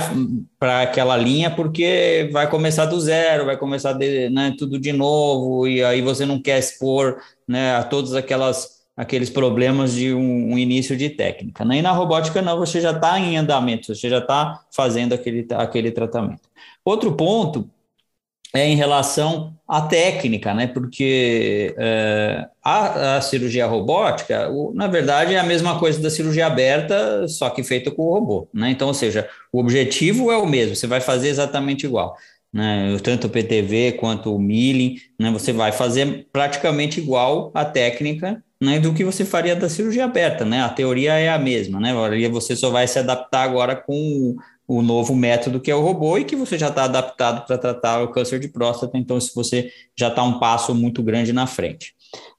para aquela linha porque vai começar do zero, vai começar de, né, tudo de novo, e aí você não quer expor né, a todos aquelas aqueles problemas de um, um, início de técnica. E na robótica, não, você já está em andamento, você já está fazendo aquele, aquele tratamento. Outro ponto é em relação à técnica, né? Porque é, a, a, cirurgia robótica, o, na verdade, é a mesma coisa da cirurgia aberta, só que feita com o robô, né? Então, ou seja, o objetivo é o mesmo, você vai fazer exatamente igual. Né, tanto o PTV quanto o milling, né, você vai fazer praticamente igual a técnica né, do que você faria da cirurgia aberta, né? A teoria é a mesma, né? Você só vai se adaptar agora com o novo método que é o robô e que você já está adaptado para tratar o câncer de próstata, então se você já está um passo muito grande na frente.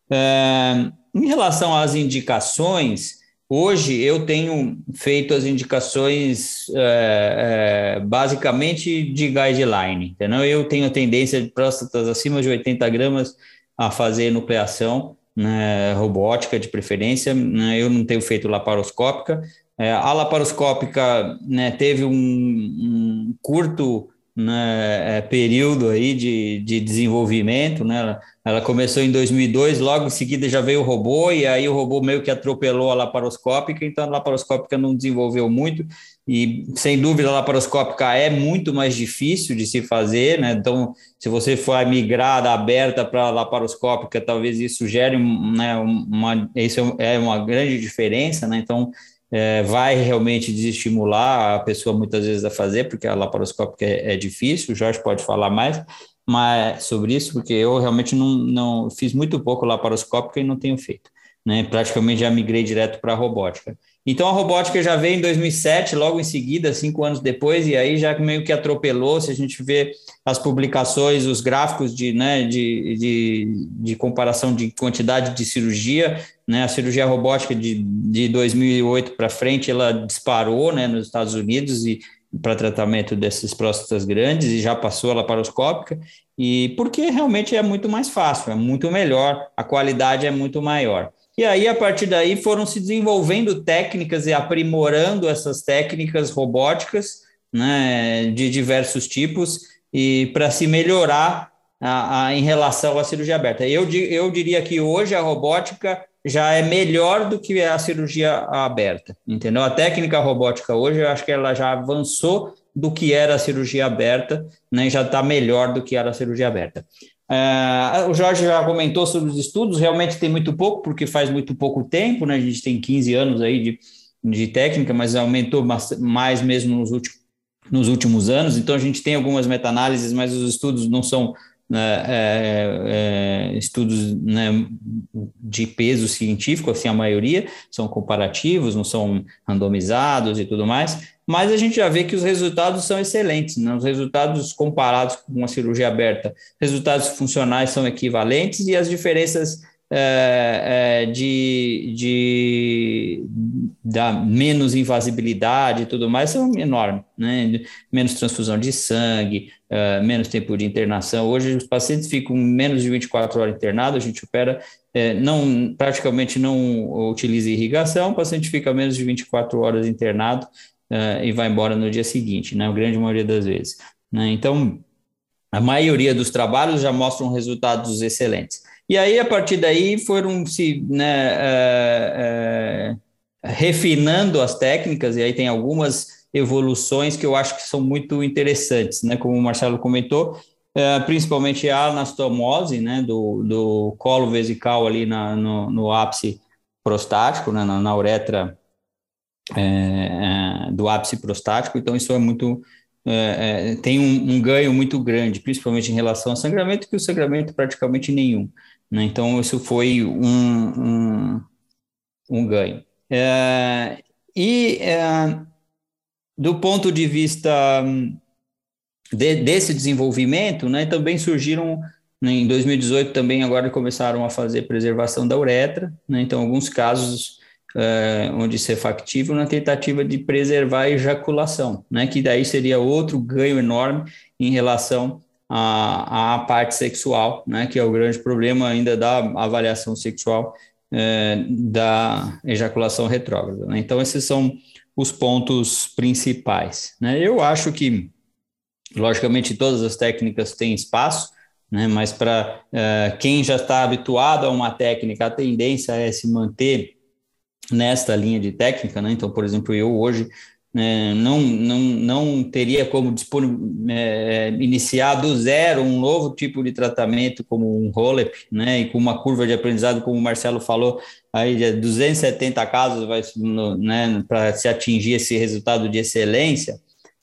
É, em relação às indicações, hoje eu tenho feito as indicações é, é, basicamente de guideline, entendeu? Eu tenho a tendência de próstatas acima de 80 gramas a fazer nucleação, né, robótica de preferência, né, eu não tenho feito laparoscópica, é, a laparoscópica né, teve um, um curto né, é, período aí de, de desenvolvimento, né? Ela, ela, começou em 2002, logo em seguida já veio o robô e aí o robô meio que atropelou a laparoscópica, então a laparoscópica não desenvolveu muito e sem dúvida a laparoscópica é muito mais difícil de se fazer, né? Então se você for migrar da aberta para a laparoscópica, talvez isso gere né, uma, isso é uma grande diferença, né? Então é, vai realmente desestimular a pessoa muitas vezes a fazer, porque a laparoscópica é, é difícil, o Jorge pode falar mais mas, sobre isso, porque eu realmente não, não fiz muito pouco laparoscópica e não tenho feito. Né? Praticamente já migrei direto para a robótica. Então a robótica já veio em 2007, logo em seguida, cinco anos depois, e aí já meio que atropelou. Se a gente vê as publicações, os gráficos de, né, de, de, de comparação de quantidade de cirurgia, né, a cirurgia robótica de, de 2008 para frente, ela disparou né, nos Estados Unidos e para tratamento dessas próstatas grandes e já passou a laparoscópica, e porque realmente é muito mais fácil, é muito melhor, a qualidade é muito maior. E aí, a partir daí, foram se desenvolvendo técnicas e aprimorando essas técnicas robóticas né, de diversos tipos e para se melhorar a, a, em relação à cirurgia aberta. Eu, eu diria que hoje a robótica já é melhor do que a cirurgia aberta, entendeu? A técnica robótica hoje, eu acho que ela já avançou do que era a cirurgia aberta, né, já está melhor do que era a cirurgia aberta. Uh, o Jorge já comentou sobre os estudos, realmente tem muito pouco, porque faz muito pouco tempo, né? A gente tem 15 anos aí de, de técnica, mas aumentou mais mesmo nos últimos, nos últimos anos. Então a gente tem algumas meta-análises, mas os estudos não são é, é, estudos né, de peso científico, assim a maioria são comparativos, não são randomizados e tudo mais mas a gente já vê que os resultados são excelentes, né? os resultados comparados com uma cirurgia aberta, resultados funcionais são equivalentes e as diferenças é, é, de, de da menos invasibilidade e tudo mais são enormes, né? menos transfusão de sangue, é, menos tempo de internação. Hoje os pacientes ficam menos de 24 horas internados, a gente opera, é, não, praticamente não utiliza irrigação, o paciente fica menos de 24 horas internado, uh, e vai embora no dia seguinte, né? A grande maioria das vezes. Né? Então, a maioria dos trabalhos já mostram resultados excelentes. E aí, a partir daí, foram se né, é, é, refinando as técnicas, e aí tem algumas evoluções que eu acho que são muito interessantes, né? Como o Marcelo comentou, é, principalmente a anastomose, né? Do, do colo vesical ali na, no, no ápice prostático, né, na, na uretra é, do ápice prostático, então isso é muito é, é, tem um, um, ganho muito grande, principalmente em relação ao sangramento, que o sangramento praticamente nenhum. Né? Então, isso foi um, um, um ganho. É, e é, do ponto de vista de, desse desenvolvimento, né, também surgiram né, em 2018 também agora começaram a fazer preservação da uretra, né? então alguns casos uh, onde isso é factível, na tentativa de preservar a ejaculação, né? que daí seria outro ganho enorme em relação à, à parte sexual, né? que é o grande problema ainda da avaliação sexual uh, da ejaculação retrógrada. Né? Então, esses são os pontos principais. Né? Eu acho que, logicamente, todas as técnicas têm espaço, né? mas para eh, quem já está habituado a uma técnica, a tendência é se manter nesta linha de técnica, né? Então, por exemplo, eu hoje né, não, não, não teria como é, iniciar do zero um novo tipo de tratamento como um ROLEP, né, e com uma curva de aprendizado, como o Marcelo falou, aí de 270 casos vai, né, para se atingir esse resultado de excelência,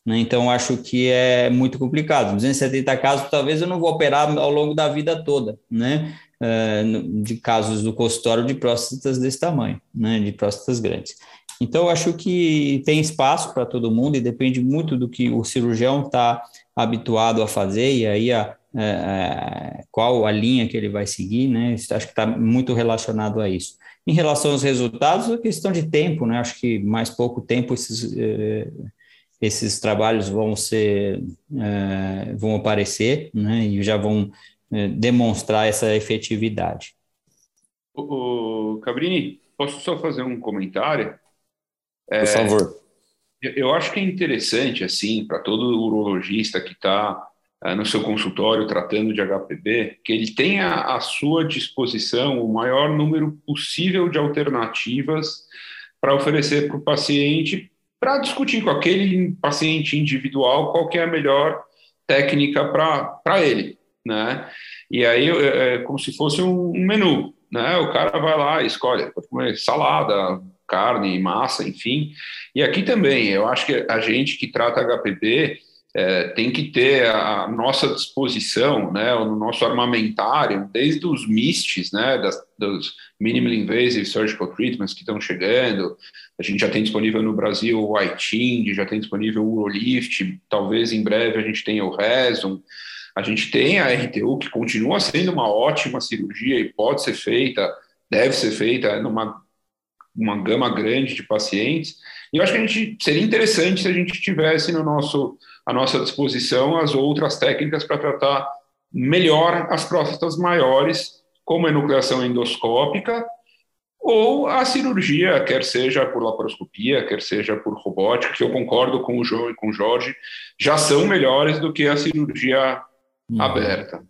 né, então acho que é muito complicado. 270 casos, talvez eu não vou operar ao longo da vida toda, né, é, de casos do consultório de próstatas desse tamanho, né, de próstatas grandes. Então, eu acho que tem espaço para todo mundo e depende muito do que o cirurgião está habituado a fazer e aí a, a, é, é, qual a linha que ele vai seguir, né? Acho que está muito relacionado a isso. Em relação aos resultados, é questão de tempo, né? Acho que mais pouco tempo esses, eh, esses trabalhos vão ser, vão aparecer, né? E já vão demonstrar essa efetividade. O Cabrini, posso só fazer um comentário? Por é, favor. Eu acho que é interessante, assim, para todo urologista que está é, no seu consultório tratando de HPB, que ele tenha à sua disposição o maior número possível de alternativas para oferecer para o paciente, para discutir com aquele paciente individual qual é a melhor técnica para ele, né? E aí é, é como se fosse um menu, né? O cara vai lá, escolhe, pode comer salada, carne, massa, enfim. E aqui também, eu acho que a gente que trata HPB é, tem que ter a nossa disposição, né, o nosso armamentário, desde os MISTs, né, das, dos Minimally Invasive Surgical Treatments que estão chegando, a gente já tem disponível no Brasil o iTind, já tem disponível o Urolift, talvez em breve a gente tenha o Resum, a gente tem a RTU, que continua sendo uma ótima cirurgia e pode ser feita, deve ser feita numa uma gama grande de pacientes. E eu acho que a gente seria interessante se a gente tivesse no nosso à nossa disposição as outras técnicas para tratar melhor as próstatas maiores, como a enucleação endoscópica ou a cirurgia, quer seja por laparoscopia, quer seja por robótica, que eu concordo com o João e com o Jorge, já são melhores do que a cirurgia uhum. aberta.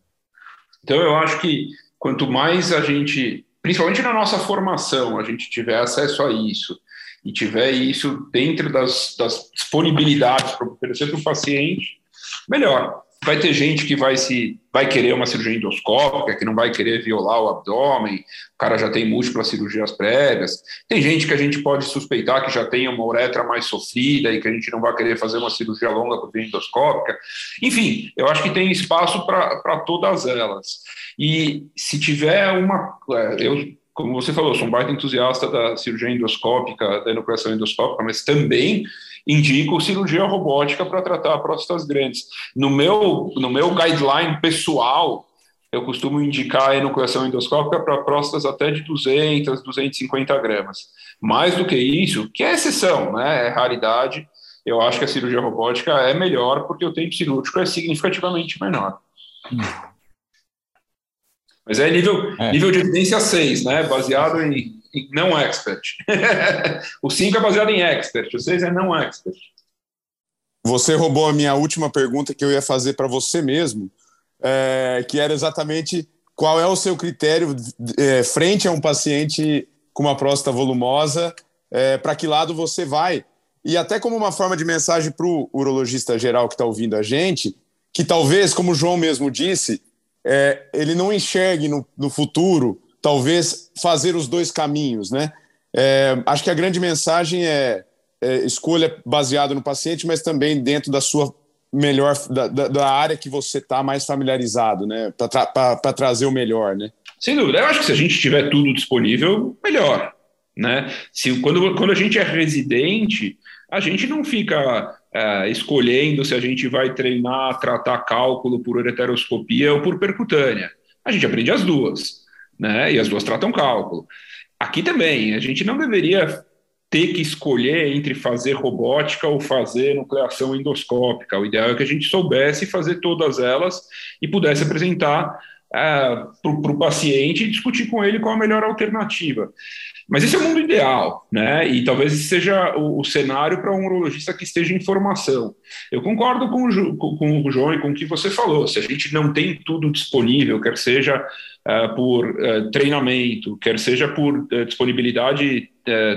Então eu acho que quanto mais a gente principalmente na nossa formação, a gente tiver acesso a isso e tiver isso dentro das, das disponibilidades para oferecer para o paciente, melhor. Vai ter gente que vai se vai querer uma cirurgia endoscópica, que não vai querer violar o abdômen, o cara já tem múltiplas cirurgias prévias. Tem gente que a gente pode suspeitar que já tem uma uretra mais sofrida e que a gente não vai querer fazer uma cirurgia longa por via endoscópica. Enfim, eu acho que tem espaço para todas elas. E se tiver uma. É, eu, como você falou, sou um baita entusiasta da cirurgia endoscópica, da enucleação endoscópica, mas também indico cirurgia robótica para tratar próstatas grandes. No meu, no meu guideline pessoal, eu costumo indicar a enucleação endoscópica para próstatas até de 200, 250 gramas. Mais do que isso, que é exceção, né? é raridade, eu acho que a cirurgia robótica é melhor porque o tempo cirúrgico é significativamente menor. Hum. Mas é nível, é. nível de evidência 6, né? baseado em, em não expert. o 5 é baseado em expert, o 6 é não expert. Você roubou a minha última pergunta que eu ia fazer para você mesmo, é, que era exatamente qual é o seu critério é, frente a um paciente com uma próstata volumosa, é, para que lado você vai? E até como uma forma de mensagem para o urologista geral que está ouvindo a gente, que talvez, como o João mesmo disse, é, ele não enxergue no, no, futuro, talvez, fazer os dois caminhos, né? É, acho que a grande mensagem é, é, escolha baseada no paciente, mas também dentro da sua melhor, da, da, área que você está mais familiarizado, né? Para tra trazer o melhor, né? Sem dúvida. Eu acho que se a gente tiver tudo disponível, melhor. Né? Se, quando, quando a gente é residente, a gente não fica é, escolhendo se a gente vai treinar, tratar cálculo por ureteroscopia ou por percutânea. A gente aprende as duas, né? E as duas tratam cálculo. Aqui também, a gente não deveria ter que escolher entre fazer robótica ou fazer nucleação endoscópica. O ideal é que a gente soubesse fazer todas elas e pudesse apresentar para o paciente e discutir com ele qual a melhor alternativa. Mas esse é o mundo ideal, né? E talvez seja o, o cenário para um urologista que esteja em formação. Eu concordo com o, com, com o João e com o que você falou. Se a gente não tem tudo disponível, quer seja uh, por uh, treinamento, quer seja por uh, disponibilidade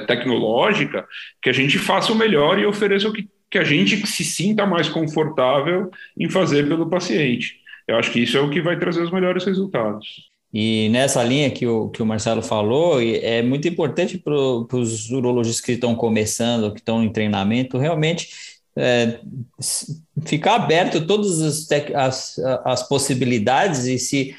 tecnológica que a gente faça o melhor e ofereça o que, que a gente se sinta mais confortável em fazer pelo paciente. Eu acho que isso é o que vai trazer os melhores resultados. E nessa linha que o, que o Marcelo falou, é muito importante para os urologistas que estão começando, que estão em treinamento, realmente é, ficar aberto todas as, as, as possibilidades e se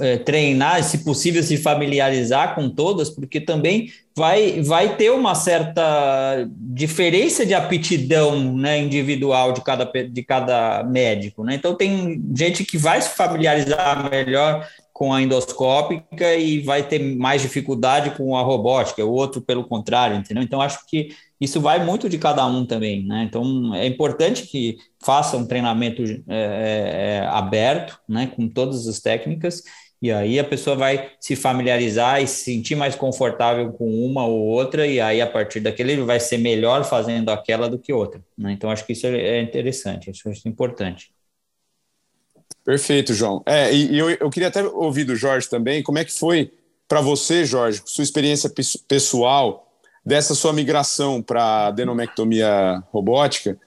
é, treinar, se possível, se familiarizar com todas, porque também vai, vai ter uma certa diferença de aptidão né, individual de cada, de cada médico. Né? Então, tem gente que vai se familiarizar melhor com a endoscópica e vai ter mais dificuldade com a robótica, o outro pelo contrário, entendeu? Então, acho que isso vai muito de cada um também, né? Então, é importante que faça um treinamento é, é, é, aberto, né, com todas as técnicas, e aí a pessoa vai se familiarizar e se sentir mais confortável com uma ou outra, e aí a partir daquele ele vai ser melhor fazendo aquela do que outra, né? Então, acho que isso é interessante, isso é importante. Perfeito, João. É, e, eu, eu queria até ouvir do Jorge também, como é que foi para você, Jorge, sua experiência pessoal dessa sua migração para denomectomia robótica,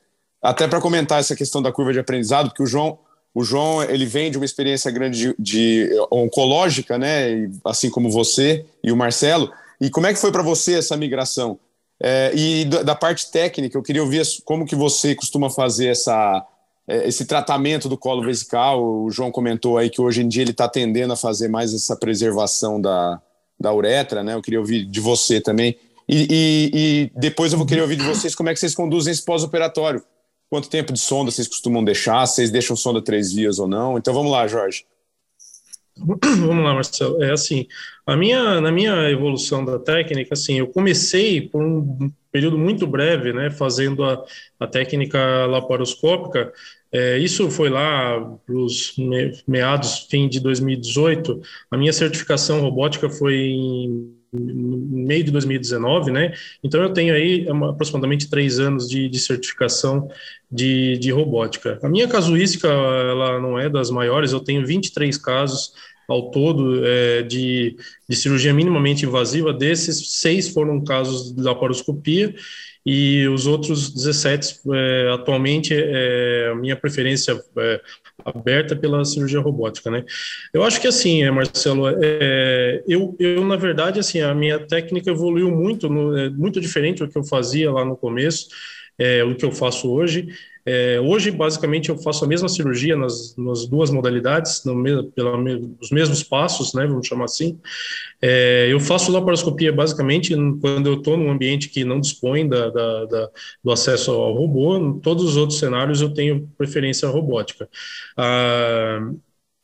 até para comentar essa questão da curva de aprendizado, porque o João, o João ele vem de uma experiência grande de, de oncológica, né, assim como você e o Marcelo. E como é que foi para você essa migração? É, e da parte técnica, eu queria ouvir como que você costuma fazer essa é, esse tratamento do colo vesical, o João comentou aí que hoje em dia ele está tendendo a fazer mais essa preservação da, da uretra, né? Eu queria ouvir de você também. E, e, e depois eu vou querer ouvir de vocês como é que vocês conduzem esse pós-operatório. Quanto tempo de sonda vocês costumam deixar? Vocês deixam sonda três vias ou não? Então vamos lá, Jorge. Vamos lá, Marcelo. É assim, a minha, na minha evolução da técnica, assim, eu comecei por um período muito breve, né, fazendo a, a técnica laparoscópica. É, isso foi lá para os meados, fim de 2018. A minha certificação robótica foi em meio de 2019, né? Então eu tenho aí aproximadamente três anos de, de certificação de, de, robótica. A minha casuística ela não é das maiores, eu tenho 23 casos ao todo é, de, de cirurgia minimamente invasiva. Desses, seis foram casos de laparoscopia e os outros 17 é, atualmente é a minha preferência é, aberta pela cirurgia robótica, né? Eu acho que assim, é, Marcelo, é, eu, eu na verdade assim a minha técnica evoluiu muito, no, é, muito diferente do que eu fazia lá no começo, é, o que eu faço hoje. É, hoje, basicamente, eu faço a mesma cirurgia nas, nas duas modalidades, no, pela, os mesmos passos, né, vamos chamar assim. É, eu faço laparoscopia, basicamente, quando eu estou num ambiente que não dispõe da, da, da, do acesso ao robô. Em todos os outros cenários, eu tenho preferência robótica. Ah,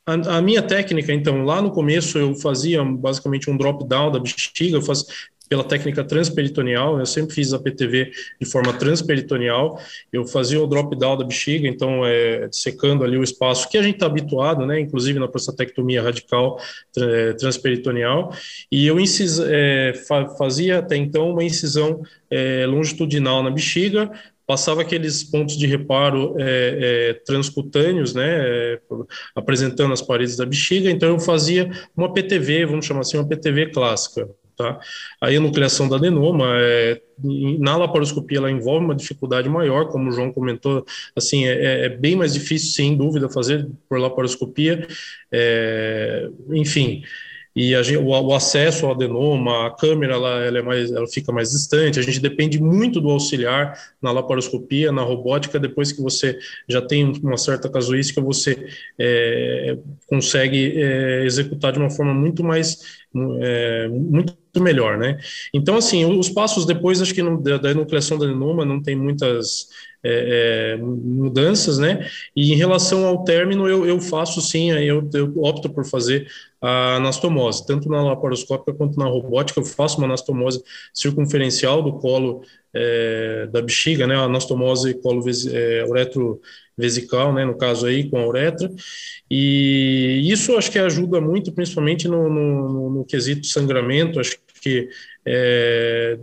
a, a, minha técnica, então, lá no começo eu fazia basicamente um drop-down da bexiga, eu faz, pela técnica transperitoneal, eu sempre fiz a PTV de forma transperitoneal, eu fazia o drop-down da bexiga, então é, secando ali o espaço que a gente está habituado, né, inclusive na prostatectomia radical é, transperitoneal, e eu incis, é, fa fazia até então uma incisão é, longitudinal na bexiga, passava aqueles pontos de reparo é, é, transcutâneos, né, é, apresentando as paredes da bexiga, então eu fazia uma PTV, vamos chamar assim, uma PTV clássica. Tá? A enucleação da adenoma, é, na laparoscopia, ela envolve uma dificuldade maior, como o João comentou, assim, é, é, é bem mais difícil, sem dúvida, fazer por laparoscopia, é, enfim, e gente, o, o, acesso ao adenoma, a câmera, ela, ela, é mais, ela fica mais distante, a gente depende muito do auxiliar na laparoscopia, na robótica, depois que você já tem uma certa casuística, você é, consegue é, executar de uma forma muito mais, é, muito melhor, né? Então, assim, os passos depois, acho que da, da enucleação da adenoma não tem muitas é, é, mudanças, né? E em relação ao término, eu, eu faço sim, eu, eu opto por fazer a anastomose, tanto na laparoscópica quanto na robótica, eu faço uma anastomose circunferencial do colo é, da bexiga, né? A anastomose colo é, uretrovesical, né? No caso aí, com a uretra. E isso acho que ajuda muito, principalmente no, no, no quesito sangramento, acho que é,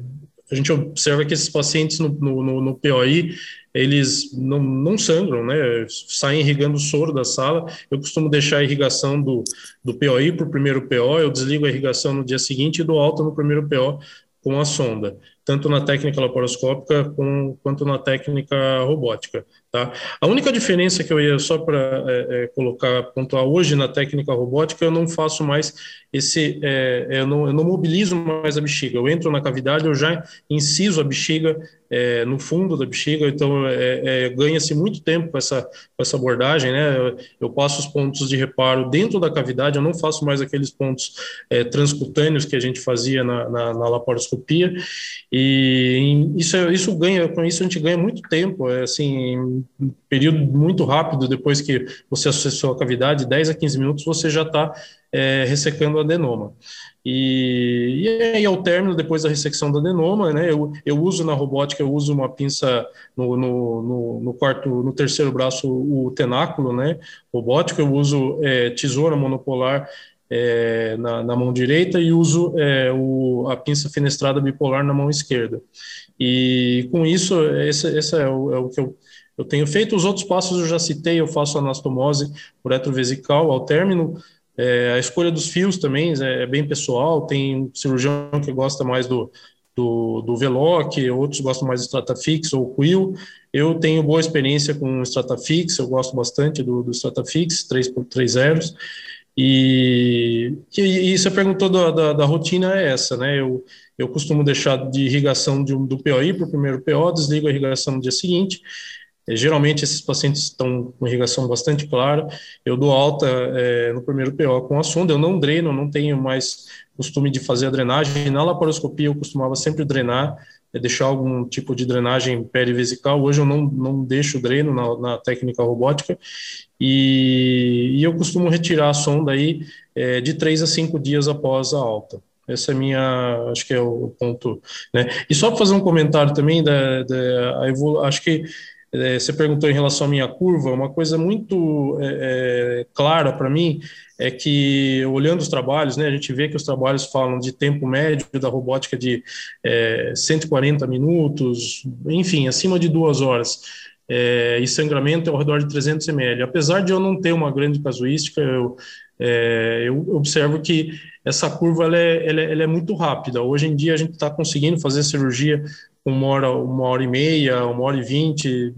a gente observa que esses pacientes no, no, no POI, eles não, não sangram, né? Saem irrigando o soro da sala. Eu costumo deixar a irrigação do, do POI para o primeiro PO, eu desligo a irrigação no dia seguinte e dou alta no primeiro PO com a sonda, tanto na técnica laparoscópica com, quanto na técnica robótica. Tá? A única diferença que eu ia só para é, é, colocar, pontuar hoje na técnica robótica, eu não faço mais esse, é, eu, não, eu, não, mobilizo mais a bexiga. Eu entro na cavidade, eu já inciso a bexiga é, no fundo da bexiga, então é, é, ganha-se muito tempo com essa, com essa abordagem, né? Eu, eu, passo os pontos de reparo dentro da cavidade, eu não faço mais aqueles pontos transcutâneos que a gente fazia na, na, na laparoscopia, e isso, isso ganha, com isso a gente ganha muito tempo, é assim, período muito rápido, depois que você acessou a cavidade, 10 a 15 minutos, você já está é, ressecando o adenoma. E, e aí, ao término, depois da ressecção do adenoma, né, eu, eu uso na robótica, eu uso uma pinça no, no, no, no quarto, no terceiro braço, o tenáculo, né, robótico, eu uso é, tesoura monopolar é, na, na, mão direita e uso é, o, a pinça fenestrada bipolar na mão esquerda. E com isso, esse é, o, é o que eu eu tenho feito os outros passos, eu já citei, eu faço anastomose por retrovesical ao término. É, a escolha dos fios também é, é bem pessoal, tem cirurgião que gosta mais do, do, do Veloc, outros gostam mais do Stratafix ou Quill. Eu tenho boa experiência com o Stratafix, eu gosto bastante do, do Stratafix 3.30. E, e, e você perguntou da, da, da, rotina é essa, né? Eu, eu costumo deixar de irrigação de, do POI para o primeiro PO, desligo a irrigação no dia seguinte geralmente, esses pacientes estão com irrigação bastante clara. Eu dou alta é, no primeiro PO com a sonda, eu não dreno, não tenho mais costume de fazer a drenagem. Na laparoscopia, eu costumava sempre drenar, é, deixar algum tipo de drenagem perivesical. Hoje, eu não, não deixo dreno na, na técnica robótica. E, e, eu costumo retirar a sonda aí é, de três a cinco dias após a alta. Essa é minha, acho que é o ponto, né? E só para fazer um comentário também da, da a evolu acho que você perguntou em relação à minha curva, uma coisa muito é, é clara para mim é que, olhando os trabalhos, né, a gente vê que os trabalhos falam de tempo médio da robótica de é, 140 minutos, enfim, acima de duas horas, é, e sangramento é ao redor de 300 ml. Apesar de eu não ter uma grande casuística, eu, é, eu observo que essa curva ela é, ela, é, ela é, muito rápida. Hoje em dia a gente está conseguindo fazer cirurgia uma hora, uma hora e meia, uma hora e vinte,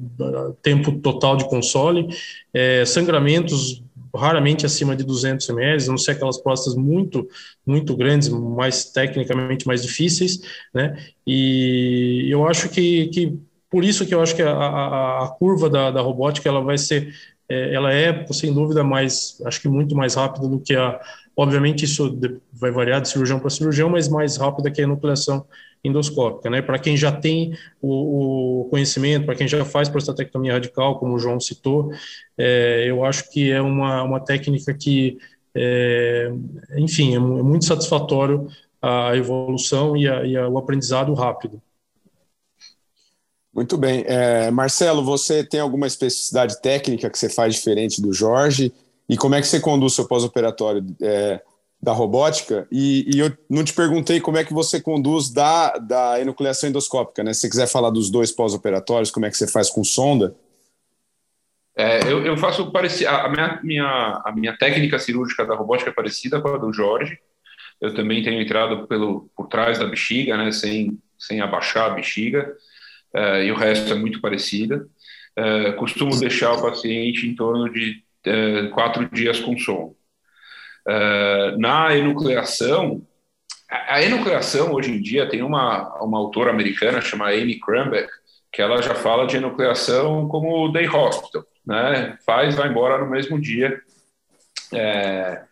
tempo total de console, é, sangramentos raramente acima de 200 ml, não ser aquelas próstatas muito, muito grandes, mais tecnicamente mais difíceis, né? E eu acho que, que por isso que eu acho que a, a, a curva da, da robótica ela vai ser, é, ela é sem dúvida mais, acho que muito mais rápida do que a, obviamente isso vai variar de cirurgião para cirurgião, mas mais rápida que a enucleação endoscópica, né? Para quem já tem o, o conhecimento, para quem já faz prostatectomia radical, como o João citou, é, eu acho que é uma, uma técnica que, é, enfim, é, muito satisfatório a evolução e, a, e a, o aprendizado rápido. Muito bem. É, Marcelo, você tem alguma especificidade técnica que você faz diferente do Jorge? E como é que você conduz seu pós-operatório? É, da robótica, e, e, eu não te perguntei como é que você conduz da, da enucleação endoscópica, né? Se você quiser falar dos dois pós-operatórios, como é que você faz com sonda? É, eu, eu, faço parecido, a minha, minha, a minha técnica cirúrgica da robótica é parecida com a do Jorge, eu também tenho entrado pelo, por trás da bexiga, né, sem, sem abaixar a bexiga, é, e o resto é muito parecida. É, costumo deixar o paciente em torno de é, quatro dias com sono. Uh, na enucleação, a, enucleação hoje em dia tem uma, uma autora americana chamada Amy Crumbeck, que ela já fala de enucleação como day hospital, né? Faz, vai embora no mesmo dia, é,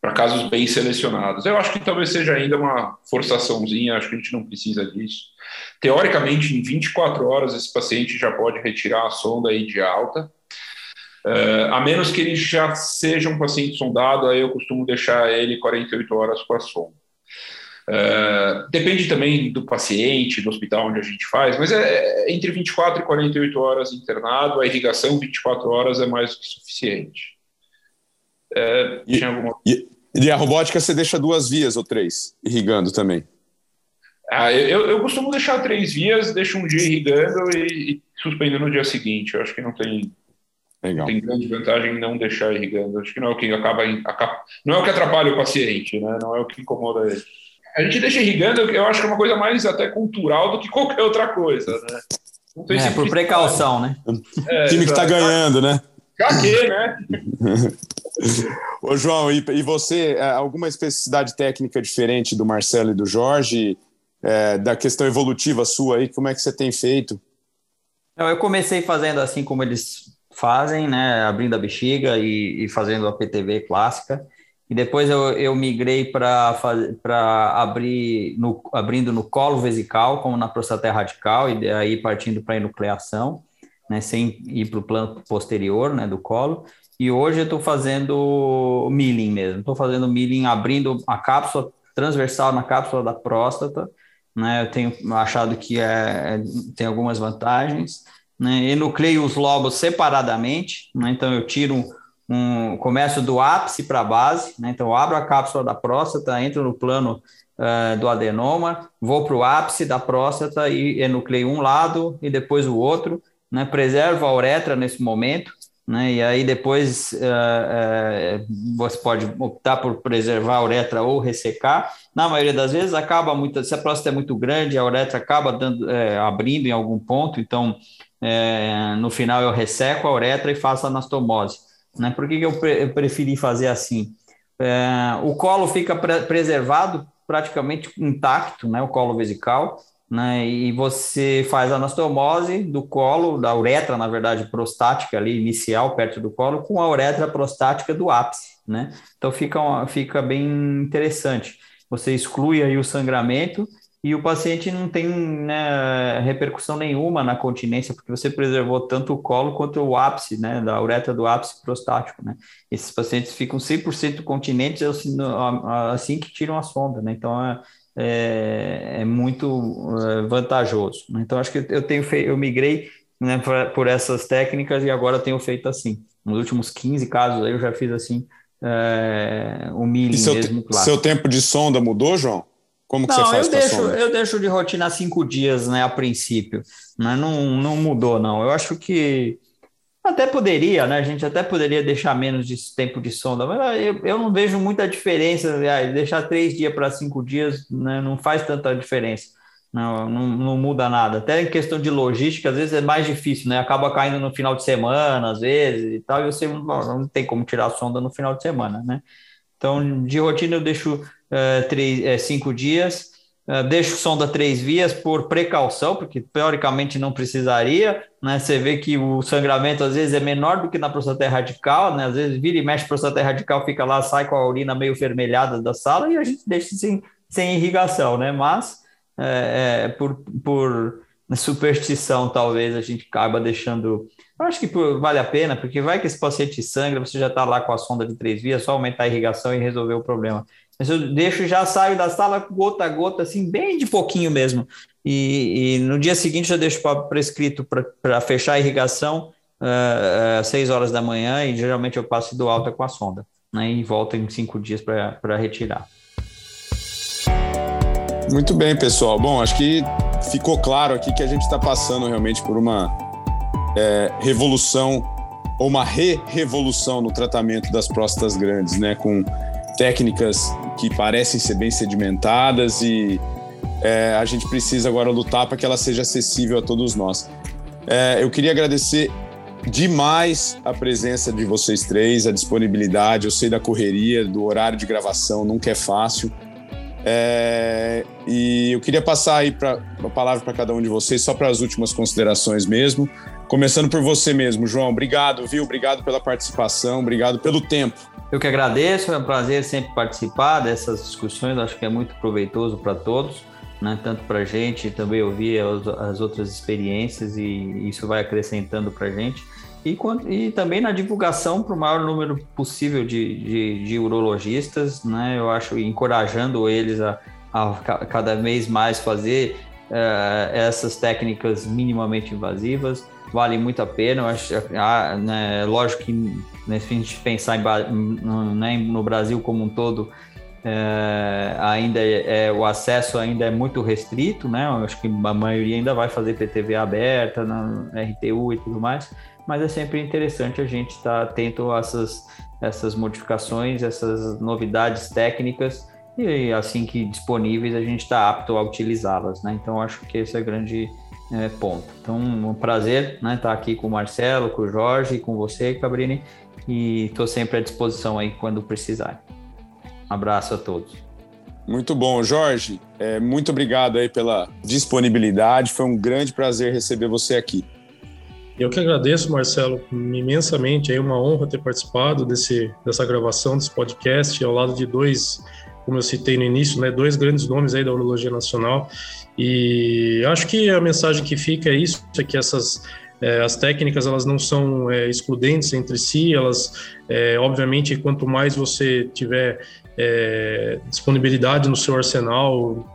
para casos bem selecionados. Eu acho que talvez seja ainda uma forçaçãozinha, acho que a gente não precisa disso. Teoricamente, em 24 horas, esse paciente já pode retirar a sonda aí de alta, Uh, a menos que ele já seja um paciente sondado, aí eu costumo deixar ele 48 horas com a sonda. Uh, depende também do paciente, do hospital onde a gente faz, mas é, é entre 24 e 48 horas internado, a irrigação 24 horas é mais do que suficiente. Uh, e, alguma... e, e, a robótica você deixa duas vias ou três, irrigando também? Ah, eu, eu costumo deixar três vias, deixo um dia irrigando e, e suspendo no dia seguinte. Eu acho que não tem Legal. Tem grande vantagem em não deixar irrigando. Acho que não é o que acaba, acaba, não é o que atrapalha o paciente, né? Não é o que incomoda ele. A gente deixa irrigando, eu acho que é uma coisa mais até cultural do que qualquer outra coisa, né? é, por precaução, né? É, time que está ganhando, né? Já que, né? Ô, João, e, e, você, é, alguma especificidade técnica diferente do Marcelo e do Jorge, é, da questão evolutiva sua aí, como é que você tem feito? Eu comecei fazendo assim como eles fazem, né, abrindo a bexiga e, e fazendo a PTV clássica, e depois eu, eu migrei para abrir no, abrindo no colo vesical, como na prostata radical, e aí partindo para a enucleação, né, sem ir para o plano posterior né, do colo. E hoje eu estou fazendo milling mesmo, estou fazendo milling abrindo a cápsula transversal na cápsula da próstata, né, eu tenho achado que é, tem algumas vantagens, né, enucleio os lobos separadamente, né, então eu tiro um, começo do ápice para a base, né, então eu abro a cápsula da próstata, entro no plano uh, do adenoma, vou para o ápice da próstata e enucleio um lado e depois o outro, né, preservo a uretra nesse momento, né, e aí depois uh, uh, você pode optar por preservar a uretra ou ressecar. Na maioria das vezes acaba muito, se a próstata é muito grande, a uretra acaba dando, é, abrindo em algum ponto, então é, no final eu resseco a uretra e faço anastomose. Né? Por que, que eu, pre eu preferi fazer assim? É, o colo fica pre preservado praticamente intacto, né, o colo vesical, né, e você faz a anastomose do colo, da uretra, na verdade, prostática ali, inicial, perto do colo, com a uretra prostática do ápice, né, então fica, fica bem interessante. Você exclui aí o sangramento e o paciente não tem né, repercussão nenhuma na continência, porque você preservou tanto o colo quanto o ápice, né, da uretra do ápice prostático, né. Esses pacientes ficam 100% continentes assim, assim, que tiram a sonda, né, então é, é, é muito é, vantajoso. Né? Então, acho que eu tenho feito, eu migrei né, por, por, essas técnicas e agora tenho feito assim. Nos últimos 15 casos aí eu já fiz assim, é, o milling mesmo, claro. Seu tempo de sonda mudou, João? Como que não, você faz eu deixo, eu deixo de rotina cinco dias, né, a princípio. Né? Não, não mudou, não. Eu acho que até poderia, né? A gente até poderia deixar menos de tempo de sonda, mas eu, eu não vejo muita diferença. deixar três dias para cinco dias né, não faz tanta diferença. Não, não, não, muda nada. Até em questão de logística, às vezes é mais difícil, né? Acaba caindo no final de semana, às vezes, e tal, e você não, não tem como tirar a sonda no final de semana, né? Então, de rotina, eu deixo uh, três, uh, cinco dias, uh, deixo sonda três vias por precaução, porque teoricamente não precisaria, né? Você vê que o sangramento às vezes é menor do que na prostata radical, né? Às vezes vira e mexe a prostata radical, fica lá, sai com a urina meio vermelhada da sala e a gente deixa sem, sem irrigação, né? Mas é, é, por, por superstição, talvez a gente acaba deixando eu acho que vale a pena, porque vai que esse paciente sangra, você já está lá com a sonda de três vias, só aumentar a irrigação e resolver o problema. Mas eu deixo já saio da sala gota a gota, assim, bem de pouquinho mesmo. E, e no dia seguinte já deixo prescrito para fechar a irrigação uh, às seis horas da manhã e geralmente eu passo do alta com a sonda, né? E volto em cinco dias para retirar. Muito bem, pessoal. Bom, acho que ficou claro aqui que a gente está passando realmente por uma é, revolução ou uma re-revolução no tratamento das próstatas grandes, né? Com técnicas que parecem ser bem sedimentadas e é, a gente precisa agora lutar para que ela seja acessível a todos nós. É, eu queria agradecer demais a presença de vocês três, a disponibilidade. Eu sei da correria, do horário de gravação, nunca é fácil. É, e eu queria passar aí pra, a palavra para cada um de vocês, só para as últimas considerações mesmo. Começando por você mesmo, João. Obrigado, viu? Obrigado pela participação, obrigado pelo tempo. Eu que agradeço, é um prazer sempre participar dessas discussões, acho que é muito proveitoso para todos, né? tanto para a gente, também ouvir as, as, outras experiências e isso vai acrescentando para a gente. E, e, também na divulgação para o maior número possível de, de, de, urologistas, né? eu acho, encorajando eles a, a cada vez mais fazer uh, essas técnicas minimamente invasivas vale muito a pena. Eu acho, ah, né, lógico que né, se a gente pensar em, no, né, no Brasil como um todo, é, ainda é, o acesso ainda é muito restrito, né? Eu acho que a maioria ainda vai fazer PTV aberta, na RTU e tudo mais, mas é sempre interessante a gente estar tá atento a essas, essas modificações, essas novidades técnicas e assim que disponíveis a gente está apto a utilizá-las, né? Então acho que esse é o grande é, ponto. Então um prazer, né, estar tá aqui com o Marcelo, com o Jorge, com você, Cabrini, e estou sempre à disposição aí quando precisar. Um abraço a todos. Muito bom, Jorge. É, muito obrigado aí pela disponibilidade. Foi um grande prazer receber você aqui. Eu que agradeço, Marcelo, imensamente. É uma honra ter participado desse, dessa gravação, desse podcast, ao lado de dois, como eu citei no início, né, dois grandes nomes aí da urologia nacional. E acho que a mensagem que fica é isso, é que essas é, as técnicas elas não são é, excludentes entre si, elas, é, obviamente, quanto mais você tiver é, disponibilidade no seu arsenal,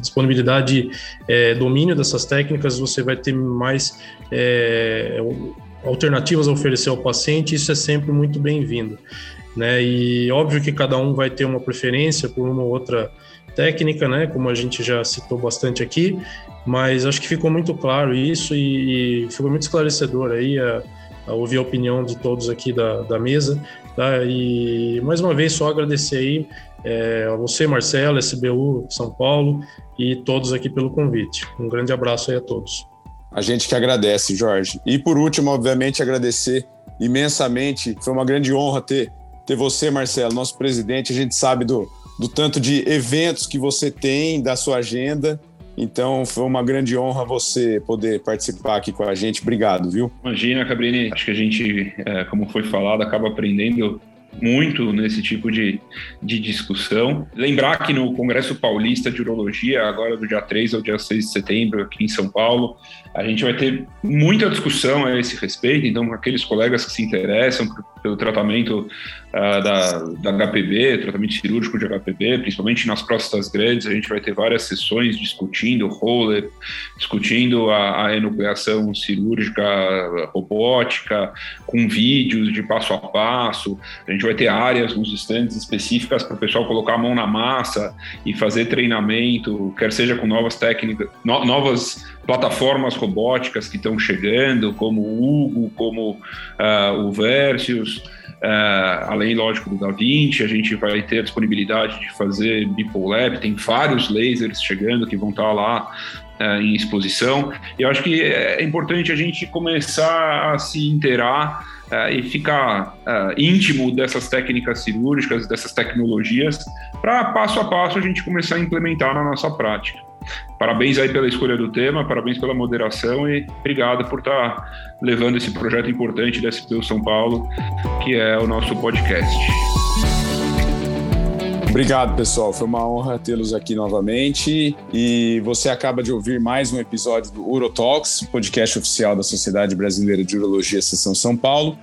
disponibilidade, é, domínio dessas técnicas, você vai ter mais é, alternativas a oferecer ao paciente, isso é sempre muito bem-vindo. Né? E óbvio que cada um vai ter uma preferência por uma ou outra técnica, né? Como a gente já citou bastante aqui, mas acho que ficou muito claro isso e, e ficou muito esclarecedor aí a, a ouvir a opinião de todos aqui da, da mesa. Tá? E mais uma vez só agradecer aí é, a você, Marcelo, SBU São Paulo e todos aqui pelo convite. Um grande abraço aí a todos. A gente que agradece, Jorge. E por último, obviamente, agradecer imensamente. Foi uma grande honra ter, ter você, Marcelo, nosso presidente. A gente sabe do, do tanto de eventos que você tem, da sua agenda. Então foi uma grande honra você poder participar aqui com a gente. Obrigado, viu? Imagina, Cabrini. Acho que a gente, é, como foi falado, acaba aprendendo muito nesse tipo de, de discussão. Lembrar que no Congresso Paulista de Urologia, agora do dia 3 ao dia 6 de setembro, aqui em São Paulo, a gente vai ter muita discussão a esse respeito. Então, aqueles colegas que se interessam pelo tratamento uh, da, da HPB, tratamento cirúrgico de HPB, principalmente nas próstatas grandes, a gente vai ter várias sessões discutindo roller, discutindo a, a enucleação cirúrgica robótica, com vídeos de passo a passo. A gente vai ter áreas nos estandes específicas para o pessoal colocar a mão na massa e fazer treinamento, quer seja com novas técnicas, no, novas plataformas robóticas que estão chegando, como o Hugo, como uh, o Versus, uh, além, lógico, do Da Vinci, a gente vai ter a disponibilidade de fazer Bipolab, tem vários lasers chegando que vão estar lá uh, em exposição. E eu acho que é importante a gente começar a se inteirar uh, e ficar íntimo dessas técnicas cirúrgicas, dessas tecnologias, para passo a passo a gente começar a implementar na nossa prática. Parabéns aí pela escolha do tema, parabéns pela moderação e obrigado por estar tá levando esse projeto importante da SPU São Paulo, que é o nosso podcast. Obrigado, pessoal. Foi uma honra tê-los aqui novamente. E você acaba de ouvir mais um episódio do Urotalks, podcast oficial da Sociedade Brasileira de Urologia Seção São Paulo.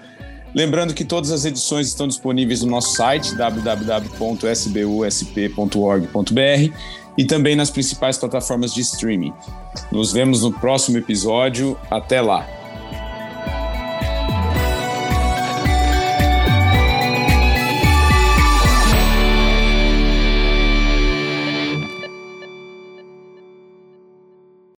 Lembrando que todas as edições estão disponíveis no nosso site www.sbusp.org.br e também nas principais plataformas de streaming. Nos vemos no próximo episódio. Até lá!